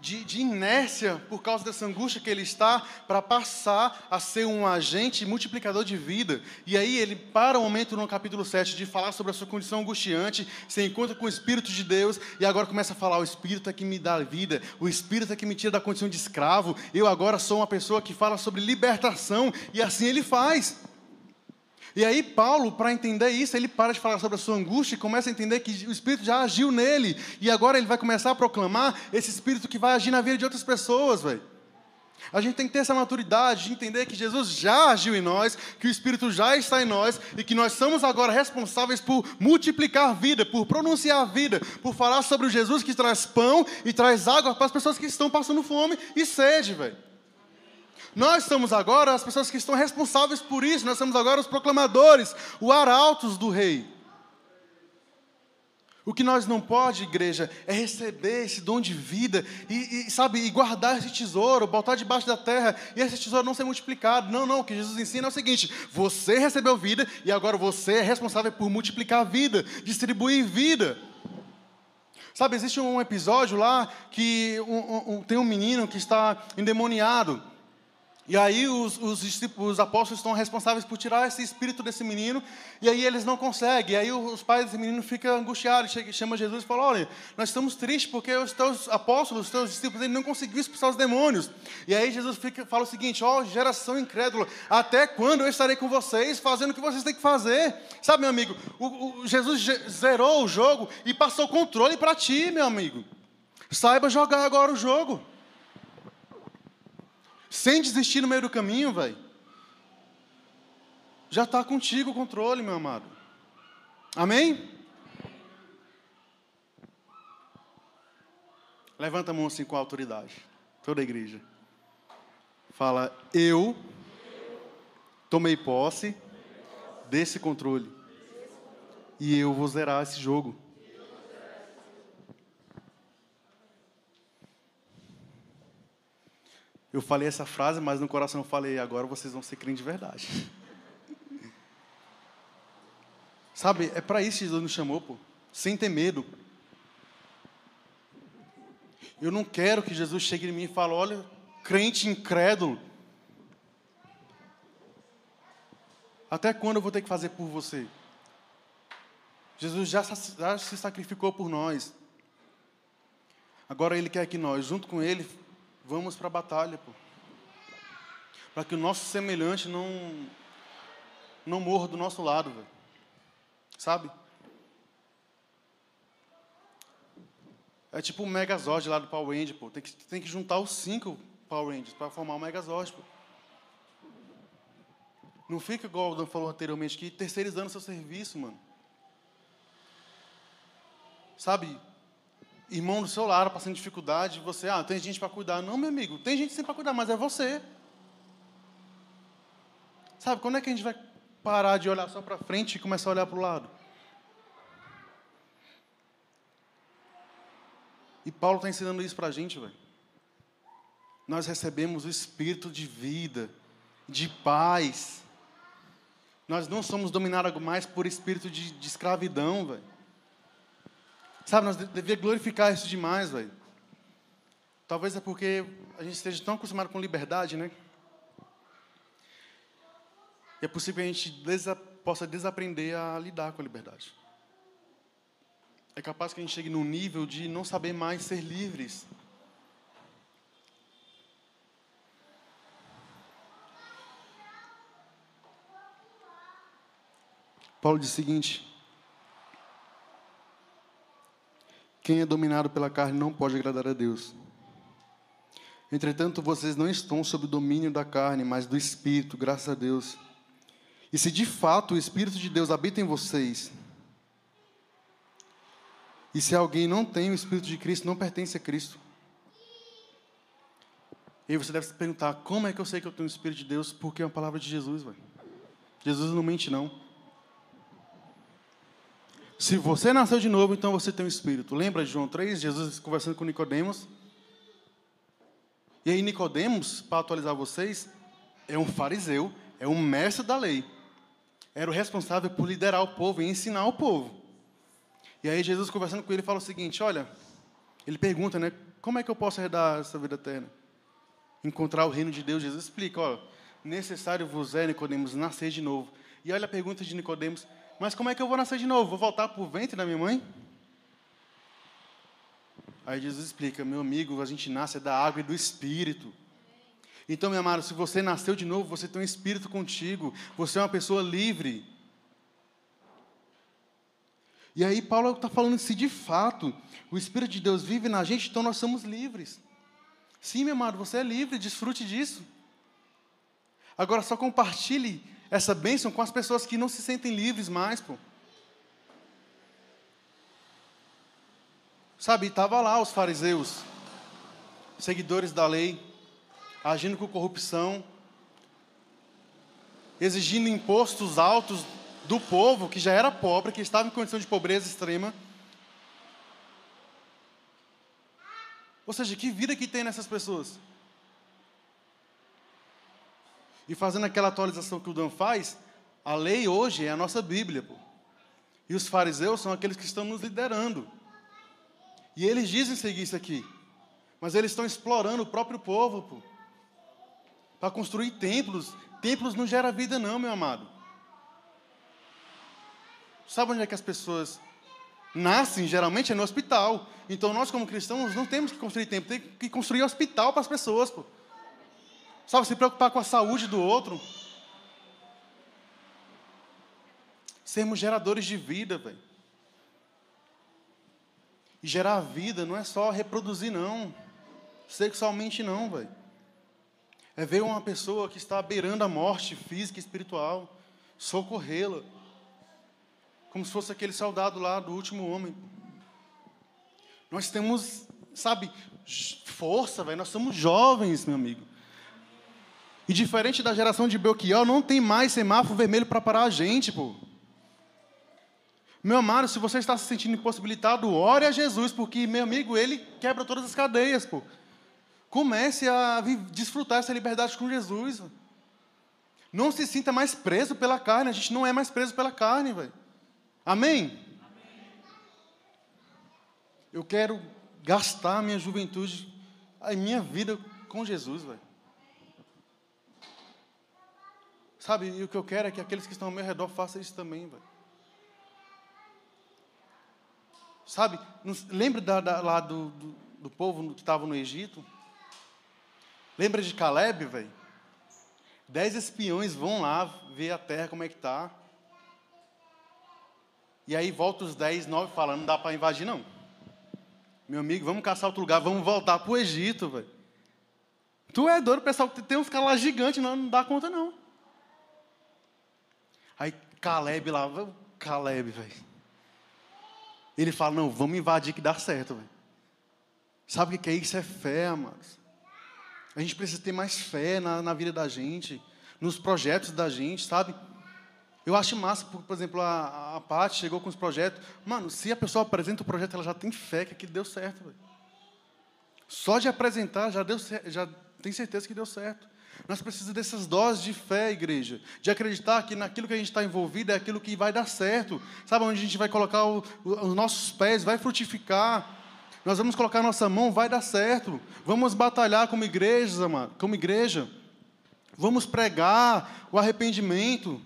de, de, inércia por causa dessa angústia que ele está, para passar a ser um agente multiplicador de vida. E aí ele para o um momento no capítulo 7 de falar sobre a sua condição angustiante, se encontra com o Espírito de Deus, e agora começa a falar: o Espírito é que me dá vida, o Espírito é que me tira da condição de escravo, eu agora sou uma pessoa que fala sobre libertação, e assim ele faz. E aí, Paulo, para entender isso, ele para de falar sobre a sua angústia e começa a entender que o Espírito já agiu nele. E agora ele vai começar a proclamar esse Espírito que vai agir na vida de outras pessoas, velho. A gente tem que ter essa maturidade de entender que Jesus já agiu em nós, que o Espírito já está em nós e que nós somos agora responsáveis por multiplicar vida, por pronunciar vida, por falar sobre o Jesus que traz pão e traz água para as pessoas que estão passando fome e sede, velho. Nós somos agora as pessoas que estão responsáveis por isso, nós somos agora os proclamadores, os arautos do Rei. O que nós não pode, igreja, é receber esse dom de vida e, e, sabe, e guardar esse tesouro, botar debaixo da terra e esse tesouro não ser multiplicado. Não, não. O que Jesus ensina é o seguinte: você recebeu vida e agora você é responsável por multiplicar a vida, distribuir vida. Sabe, existe um episódio lá que um, um, tem um menino que está endemoniado. E aí os, os, os, apóstolos estão responsáveis por tirar esse espírito desse menino, e aí eles não conseguem. E aí os pais desse menino ficam angustiados, chama, Jesus e fala, olha, nós estamos tristes porque os teus apóstolos, os teus discípulos, eles não conseguiram expulsar os demônios. E aí Jesus fica, fala o seguinte, ó, oh, geração incrédula, até quando eu estarei com vocês fazendo o que vocês têm que fazer? Sabe, meu amigo, o, o Jesus zerou o jogo e passou o controle para ti, meu amigo. Saiba jogar agora o jogo sem desistir no meio do caminho, velho. Já está contigo o controle, meu amado. Amém? Levanta a mão assim com autoridade. Toda a igreja. Fala, eu tomei posse desse controle. E eu vou zerar esse jogo. Eu falei essa frase, mas no coração eu falei, agora vocês vão ser crentes de verdade. Sabe, é para isso que Jesus nos chamou, pô. Sem ter medo. Eu não quero que Jesus chegue em mim e fale, olha, crente incrédulo. Até quando eu vou ter que fazer por você? Jesus já, já se sacrificou por nós. Agora Ele quer que nós, junto com Ele, Vamos para a batalha, pô. Para que o nosso semelhante não não morra do nosso lado, velho. Sabe? É tipo o Megazord lá do Power Rangers, pô. Tem que, tem que juntar os cinco Power Rangers para formar o Megazord, pô. Não fica igual o Dan falou anteriormente aqui, terceirizando seu serviço, mano. Sabe? Irmão do seu lado passando dificuldade, você, ah, tem gente para cuidar. Não, meu amigo, tem gente sim para cuidar, mas é você. Sabe, quando é que a gente vai parar de olhar só para frente e começar a olhar para o lado? E Paulo está ensinando isso para a gente, velho. Nós recebemos o espírito de vida, de paz. Nós não somos dominados mais por espírito de, de escravidão, velho. Sabe, nós devíamos glorificar isso demais, velho. Talvez é porque a gente esteja tão acostumado com liberdade, né? E é possível que a gente desa possa desaprender a lidar com a liberdade. É capaz que a gente chegue num nível de não saber mais ser livres. Paulo diz o seguinte: Quem é dominado pela carne não pode agradar a Deus. Entretanto, vocês não estão sob o domínio da carne, mas do Espírito, graças a Deus. E se de fato o Espírito de Deus habita em vocês, e se alguém não tem o Espírito de Cristo, não pertence a Cristo. E você deve se perguntar: como é que eu sei que eu tenho o Espírito de Deus? Porque é uma palavra de Jesus, velho. Jesus não mente, não. Se você nasceu de novo, então você tem um espírito. Lembra de João 3, Jesus conversando com Nicodemos? E aí Nicodemos, para atualizar vocês, é um fariseu, é um mestre da lei. Era o responsável por liderar o povo e ensinar o povo. E aí Jesus conversando com ele fala o seguinte, olha, ele pergunta, né, como é que eu posso herdar essa vida eterna? Encontrar o reino de Deus, Jesus explica, olha, necessário vos é, Nicodemos, nascer de novo. E olha a pergunta de Nicodemos, mas como é que eu vou nascer de novo? Vou voltar para o ventre da minha mãe? Aí Jesus explica, meu amigo, a gente nasce da água e do Espírito. Então, meu amado, se você nasceu de novo, você tem um Espírito contigo, você é uma pessoa livre. E aí Paulo está falando se de fato o Espírito de Deus vive na gente, então nós somos livres. Sim, meu amado, você é livre, desfrute disso. Agora só compartilhe essa bênção com as pessoas que não se sentem livres mais, pô. Sabe, estava lá os fariseus, seguidores da lei, agindo com corrupção, exigindo impostos altos do povo que já era pobre, que estava em condição de pobreza extrema. Ou seja, que vida que tem nessas pessoas? E fazendo aquela atualização que o Dan faz, a lei hoje é a nossa Bíblia. Pô. E os fariseus são aqueles que estão nos liderando. E eles dizem seguir isso aqui. Mas eles estão explorando o próprio povo para construir templos. Templos não gera vida, não, meu amado. Sabe onde é que as pessoas nascem? Geralmente é no hospital. Então nós, como cristãos, não temos que construir templo, tem que construir hospital para as pessoas. Pô. Sabe, se preocupar com a saúde do outro. Sermos geradores de vida, velho. E gerar vida não é só reproduzir, não. Sexualmente, não, velho. É ver uma pessoa que está beirando a morte física e espiritual, socorrê-la. Como se fosse aquele soldado lá do último homem. Nós temos, sabe, força, velho. Nós somos jovens, meu amigo. E diferente da geração de Belchior, não tem mais semáforo vermelho para parar a gente, pô. Meu amado, se você está se sentindo impossibilitado, ore a Jesus, porque, meu amigo, ele quebra todas as cadeias, pô. Comece a desfrutar essa liberdade com Jesus. Não se sinta mais preso pela carne, a gente não é mais preso pela carne, velho. Amém? Eu quero gastar minha juventude, a minha vida com Jesus, velho. Sabe, e o que eu quero é que aqueles que estão ao meu redor façam isso também, velho. Sabe, lembra da, da, lá do, do, do povo que estava no Egito? Lembra de Caleb, velho? Dez espiões vão lá ver a terra como é que tá. E aí volta os dez, nove falando, não dá para invadir não. Meu amigo, vamos caçar outro lugar, vamos voltar para o Egito, velho. Tu é doido, pessoal, tem uns caras lá gigantes, não, não dá conta não. Aí Caleb lá, Caleb, velho. Ele fala, não, vamos invadir que dá certo, velho. Sabe o que é isso? É fé, amados. A gente precisa ter mais fé na, na vida da gente, nos projetos da gente, sabe? Eu acho massa, por, por exemplo, a, a Paty chegou com os projetos. Mano, se a pessoa apresenta o projeto, ela já tem fé que aquilo deu certo, velho. Só de apresentar, já, deu, já tem certeza que deu certo. Nós precisamos dessas doses de fé, igreja, de acreditar que naquilo que a gente está envolvido é aquilo que vai dar certo. Sabe onde a gente vai colocar o, o, os nossos pés, vai frutificar. Nós vamos colocar nossa mão, vai dar certo. Vamos batalhar como igreja, como igreja. Vamos pregar o arrependimento.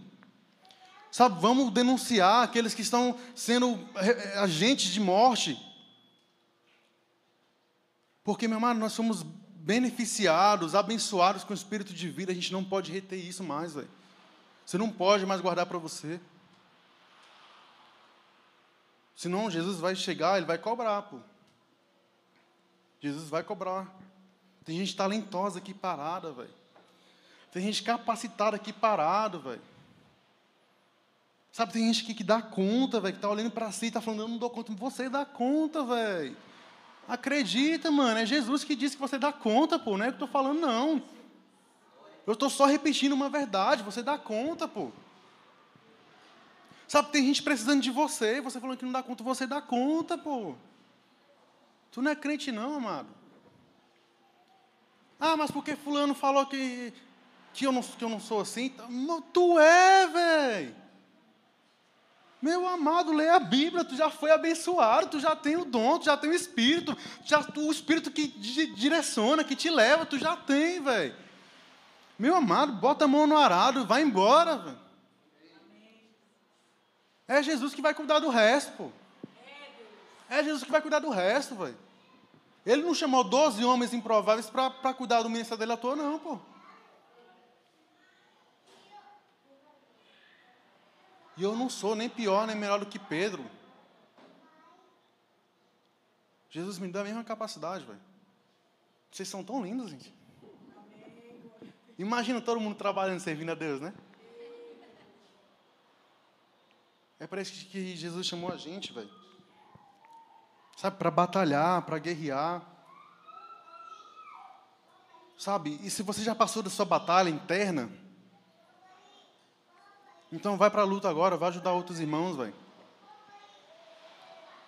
Sabe, vamos denunciar aqueles que estão sendo agentes de morte. Porque, meu amado, nós somos beneficiados, abençoados com o espírito de vida, a gente não pode reter isso mais, velho. Você não pode mais guardar para você. Senão Jesus vai chegar, ele vai cobrar, pô. Jesus vai cobrar. Tem gente talentosa aqui parada, velho. Tem gente capacitada aqui parado, velho. Sabe, tem gente aqui que dá conta, velho, que tá olhando para si e tá falando, eu não dou conta. Você dá conta, velho. Acredita, mano. É Jesus que disse que você dá conta, pô. Não é o que eu estou falando, não. Eu estou só repetindo uma verdade. Você dá conta, pô. Sabe, tem gente precisando de você. Você falando que não dá conta, você dá conta, pô. Tu não é crente, não, amado. Ah, mas porque fulano falou que, que, eu, não, que eu não sou assim? Tu é, velho. Meu amado, lê a Bíblia, tu já foi abençoado, tu já tem o dom, tu já tem o Espírito, já, tu, o Espírito que direciona, que te leva, tu já tem, velho. Meu amado, bota a mão no arado, vai embora, velho. É Jesus que vai cuidar do resto, pô. É Jesus que vai cuidar do resto, velho. Ele não chamou 12 homens improváveis para cuidar do ministério dele à toa, não, pô. E eu não sou nem pior nem melhor do que Pedro. Jesus me dá a mesma capacidade, velho. Vocês são tão lindos, gente. Imagina todo mundo trabalhando, servindo a Deus, né? É para isso que Jesus chamou a gente, velho. Sabe, para batalhar, para guerrear. Sabe, e se você já passou da sua batalha interna, então vai para a luta agora, vai ajudar outros irmãos, velho.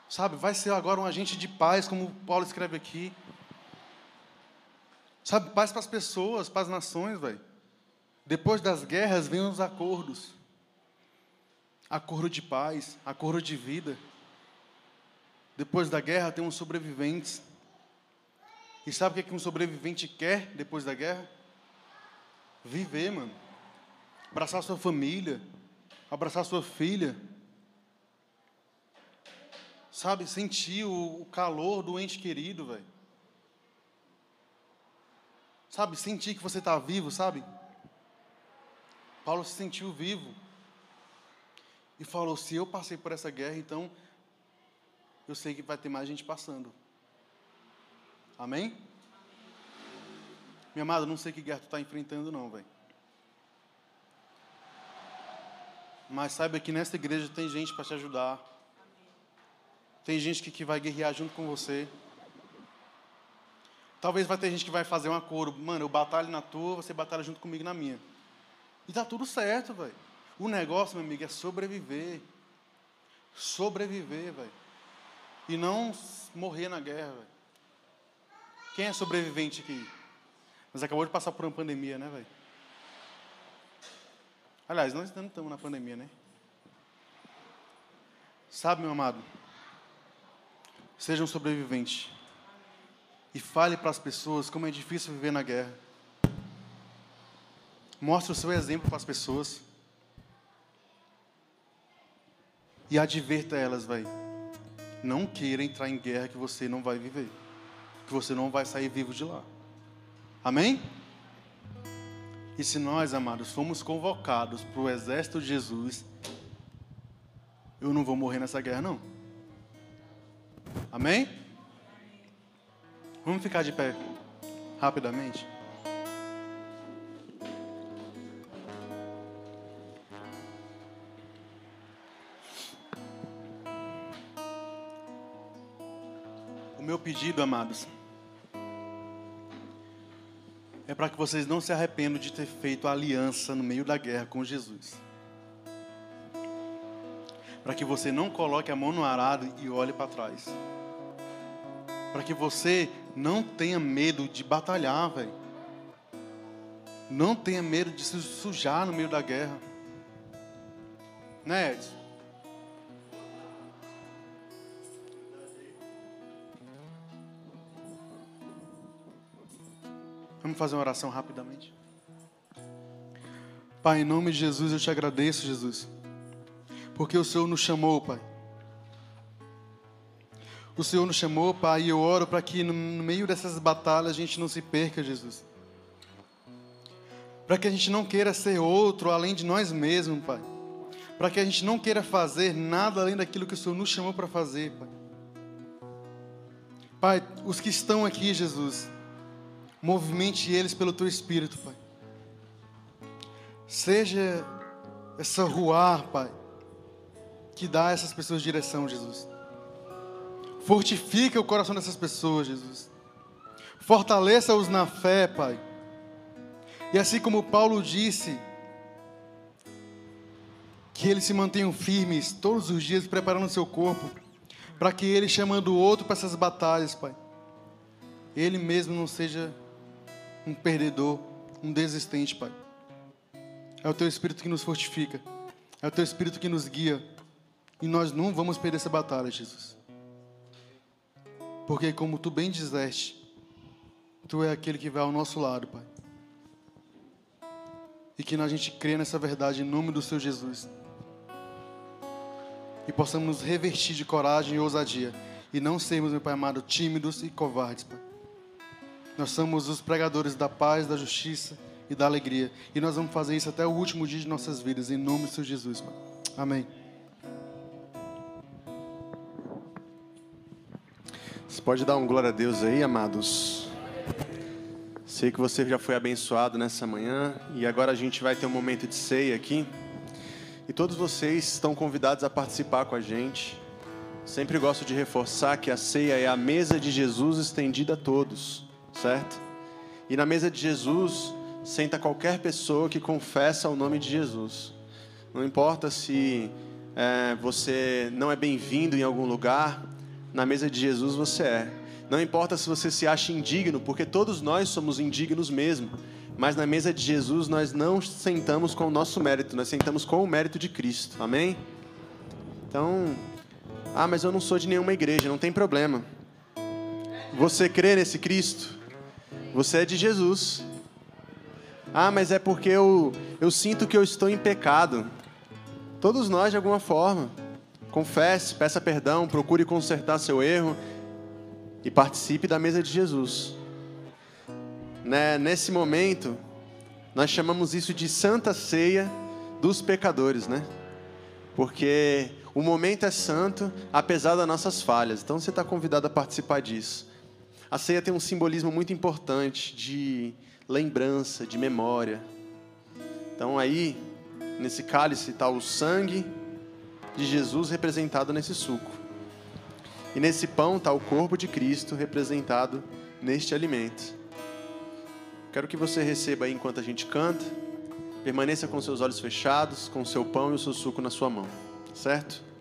Sabe, vai ser agora um agente de paz, como Paulo escreve aqui. Sabe, paz para as pessoas, para as nações, velho. Depois das guerras vêm os acordos. Acordo de paz, acordo de vida. Depois da guerra tem uns sobreviventes. E sabe o que um sobrevivente quer depois da guerra? Viver, mano. Abraçar sua família, abraçar sua filha, Sabe, sentir o, calor do ente querido, velho. Sabe, sentir que você está vivo, sabe? Paulo se sentiu vivo. E falou: se eu passei por essa guerra, então eu sei que vai ter mais gente passando. Amém? Minha amada, não sei que guerra tu está enfrentando, não, velho. Mas saiba que nessa igreja tem gente para te ajudar. Tem gente que, que vai guerrear junto com você. Talvez vai ter gente que vai fazer um acordo. Mano, eu batalho na tua, você batalha junto comigo na minha. E tá tudo certo, velho. O negócio, meu amigo, é sobreviver. Sobreviver, velho. E não morrer na guerra, velho. Quem é sobrevivente aqui? Mas acabou de passar por uma pandemia, né, velho? Aliás, nós não estamos na pandemia, né? Sabe, meu amado? Seja um sobrevivente. E fale para as pessoas como é difícil viver na guerra. Mostre o seu exemplo para as pessoas. E adverta elas, vai. Não queira entrar em guerra que você não vai viver. Que você não vai sair vivo de lá. Amém? E se nós, amados, fomos convocados para o exército de Jesus, eu não vou morrer nessa guerra, não. Amém? Vamos ficar de pé rapidamente. O meu pedido, amados, é para que vocês não se arrependam de ter feito aliança no meio da guerra com Jesus. Para que você não coloque a mão no arado e olhe para trás para que você não tenha medo de batalhar, velho. Não tenha medo de se sujar no meio da guerra. Né, Edson? Vamos fazer uma oração rapidamente. Pai, em nome de Jesus, eu te agradeço, Jesus, porque o Senhor nos chamou, Pai o Senhor nos chamou, Pai, e eu oro para que no meio dessas batalhas a gente não se perca, Jesus. Para que a gente não queira ser outro além de nós mesmos, Pai. Para que a gente não queira fazer nada além daquilo que o Senhor nos chamou para fazer, Pai. Pai, os que estão aqui, Jesus, movimente eles pelo Teu Espírito, Pai. Seja essa ruar, Pai, que dá a essas pessoas direção, Jesus. Fortifica o coração dessas pessoas, Jesus. Fortaleça-os na fé, Pai. E assim como Paulo disse, que eles se mantenham firmes todos os dias, preparando seu corpo, para que ele, chamando o outro para essas batalhas, Pai, ele mesmo não seja um perdedor, um desistente, Pai. É o Teu Espírito que nos fortifica, é o Teu Espírito que nos guia, e nós não vamos perder essa batalha, Jesus. Porque, como tu bem dizeste, tu é aquele que vai ao nosso lado, Pai. E que a gente crê nessa verdade em nome do Seu Jesus. E possamos nos revestir de coragem e ousadia. E não sermos, meu Pai amado, tímidos e covardes, Pai. Nós somos os pregadores da paz, da justiça e da alegria. E nós vamos fazer isso até o último dia de nossas vidas, em nome Seu Jesus, Pai. Amém. Você pode dar um glória a Deus aí, amados? Sei que você já foi abençoado nessa manhã e agora a gente vai ter um momento de ceia aqui. E todos vocês estão convidados a participar com a gente. Sempre gosto de reforçar que a ceia é a mesa de Jesus estendida a todos, certo? E na mesa de Jesus senta qualquer pessoa que confessa o nome de Jesus. Não importa se é, você não é bem-vindo em algum lugar, na mesa de Jesus você é. Não importa se você se acha indigno, porque todos nós somos indignos mesmo. Mas na mesa de Jesus nós não sentamos com o nosso mérito, nós sentamos com o mérito de Cristo. Amém? Então, ah, mas eu não sou de nenhuma igreja, não tem problema. Você crê nesse Cristo? Você é de Jesus. Ah, mas é porque eu, eu sinto que eu estou em pecado. Todos nós, de alguma forma. Confesse, peça perdão, procure consertar seu erro e participe da mesa de Jesus. Né? Nesse momento, nós chamamos isso de Santa Ceia dos pecadores, né? Porque o momento é santo, apesar das nossas falhas. Então você está convidado a participar disso. A ceia tem um simbolismo muito importante de lembrança, de memória. Então aí, nesse cálice está o sangue de Jesus representado nesse suco. E nesse pão está o corpo de Cristo representado neste alimento. Quero que você receba aí enquanto a gente canta. Permaneça com seus olhos fechados, com o seu pão e o seu suco na sua mão. Certo?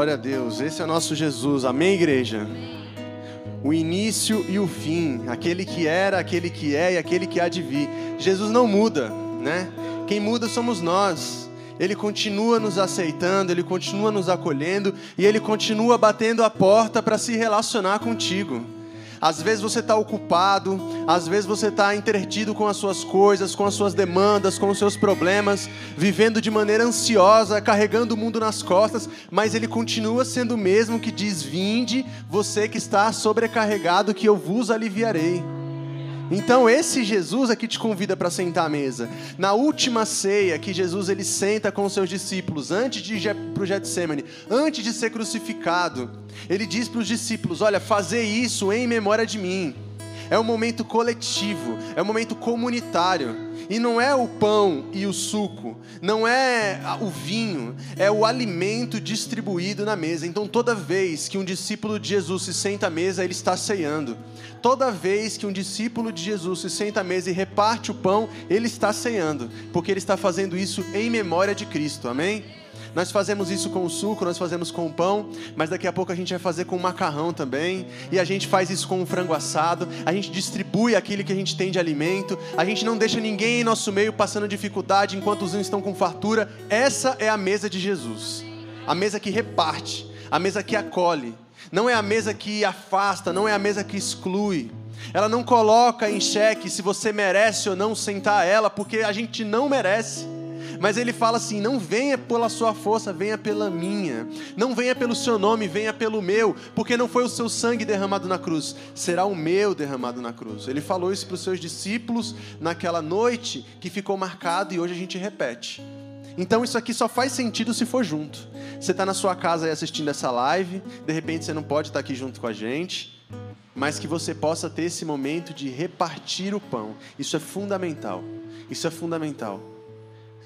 Glória a Deus. Esse é o nosso Jesus. Amém, igreja? O início e o fim, aquele que era, aquele que é e aquele que há de vir. Jesus não muda, né? Quem muda somos nós. Ele continua nos aceitando, ele continua nos acolhendo e ele continua batendo a porta para se relacionar contigo. Às vezes você está ocupado, às vezes você está entretido com as suas coisas, com as suas demandas, com os seus problemas, vivendo de maneira ansiosa, carregando o mundo nas costas, mas Ele continua sendo o mesmo que diz: Vinde, você que está sobrecarregado, que eu vos aliviarei. Então esse Jesus aqui te convida para sentar à mesa. Na última ceia que Jesus ele senta com os seus discípulos antes de ir para o Getsemane, antes de ser crucificado, ele diz para os discípulos: "Olha, fazer isso em memória de mim". É um momento coletivo, é um momento comunitário. E não é o pão e o suco, não é o vinho, é o alimento distribuído na mesa. Então, toda vez que um discípulo de Jesus se senta à mesa, ele está ceando. Toda vez que um discípulo de Jesus se senta à mesa e reparte o pão, ele está ceando, porque ele está fazendo isso em memória de Cristo. Amém? Nós fazemos isso com o suco, nós fazemos com o pão, mas daqui a pouco a gente vai fazer com o macarrão também. E a gente faz isso com o frango assado. A gente distribui aquilo que a gente tem de alimento. A gente não deixa ninguém em nosso meio passando dificuldade enquanto os uns estão com fartura. Essa é a mesa de Jesus. A mesa que reparte, a mesa que acolhe. Não é a mesa que afasta, não é a mesa que exclui. Ela não coloca em xeque se você merece ou não sentar a ela, porque a gente não merece. Mas ele fala assim: não venha pela sua força, venha pela minha. Não venha pelo seu nome, venha pelo meu, porque não foi o seu sangue derramado na cruz, será o meu derramado na cruz. Ele falou isso para os seus discípulos naquela noite que ficou marcado e hoje a gente repete. Então isso aqui só faz sentido se for junto. Você está na sua casa aí assistindo essa live, de repente você não pode estar aqui junto com a gente, mas que você possa ter esse momento de repartir o pão. Isso é fundamental. Isso é fundamental.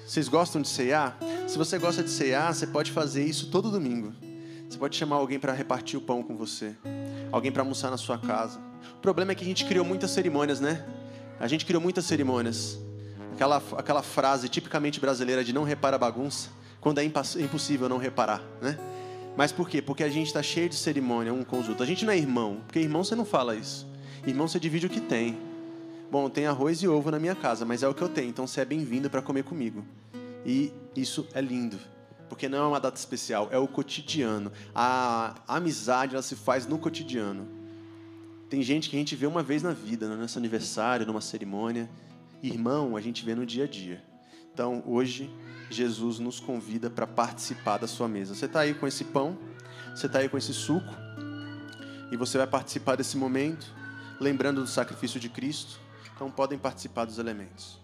Vocês gostam de ceiar? Se você gosta de ceiar, você pode fazer isso todo domingo. Você pode chamar alguém para repartir o pão com você, alguém para almoçar na sua casa. O problema é que a gente criou muitas cerimônias, né? A gente criou muitas cerimônias. Aquela, aquela frase tipicamente brasileira de não repara bagunça, quando é impossível não reparar, né? Mas por quê? Porque a gente está cheio de cerimônia um outros. A gente não é irmão, porque irmão você não fala isso. Irmão você divide o que tem. Bom, tem arroz e ovo na minha casa, mas é o que eu tenho, então você é bem-vindo para comer comigo. E isso é lindo, porque não é uma data especial, é o cotidiano. A amizade ela se faz no cotidiano. Tem gente que a gente vê uma vez na vida, no nosso aniversário, numa cerimônia. Irmão, a gente vê no dia a dia. Então, hoje, Jesus nos convida para participar da sua mesa. Você está aí com esse pão, você está aí com esse suco, e você vai participar desse momento, lembrando do sacrifício de Cristo. Então podem participar dos elementos.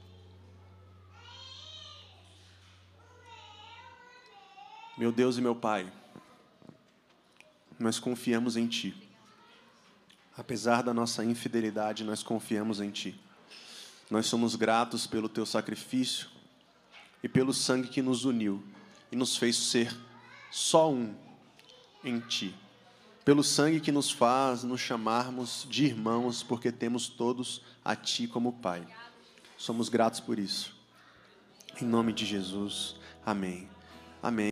Meu Deus e meu Pai, nós confiamos em Ti. Apesar da nossa infidelidade, nós confiamos em Ti. Nós somos gratos pelo Teu sacrifício e pelo sangue que nos uniu e nos fez ser só um em Ti pelo sangue que nos faz nos chamarmos de irmãos, porque temos todos a Ti como Pai. Somos gratos por isso. Em nome de Jesus. Amém. Amém.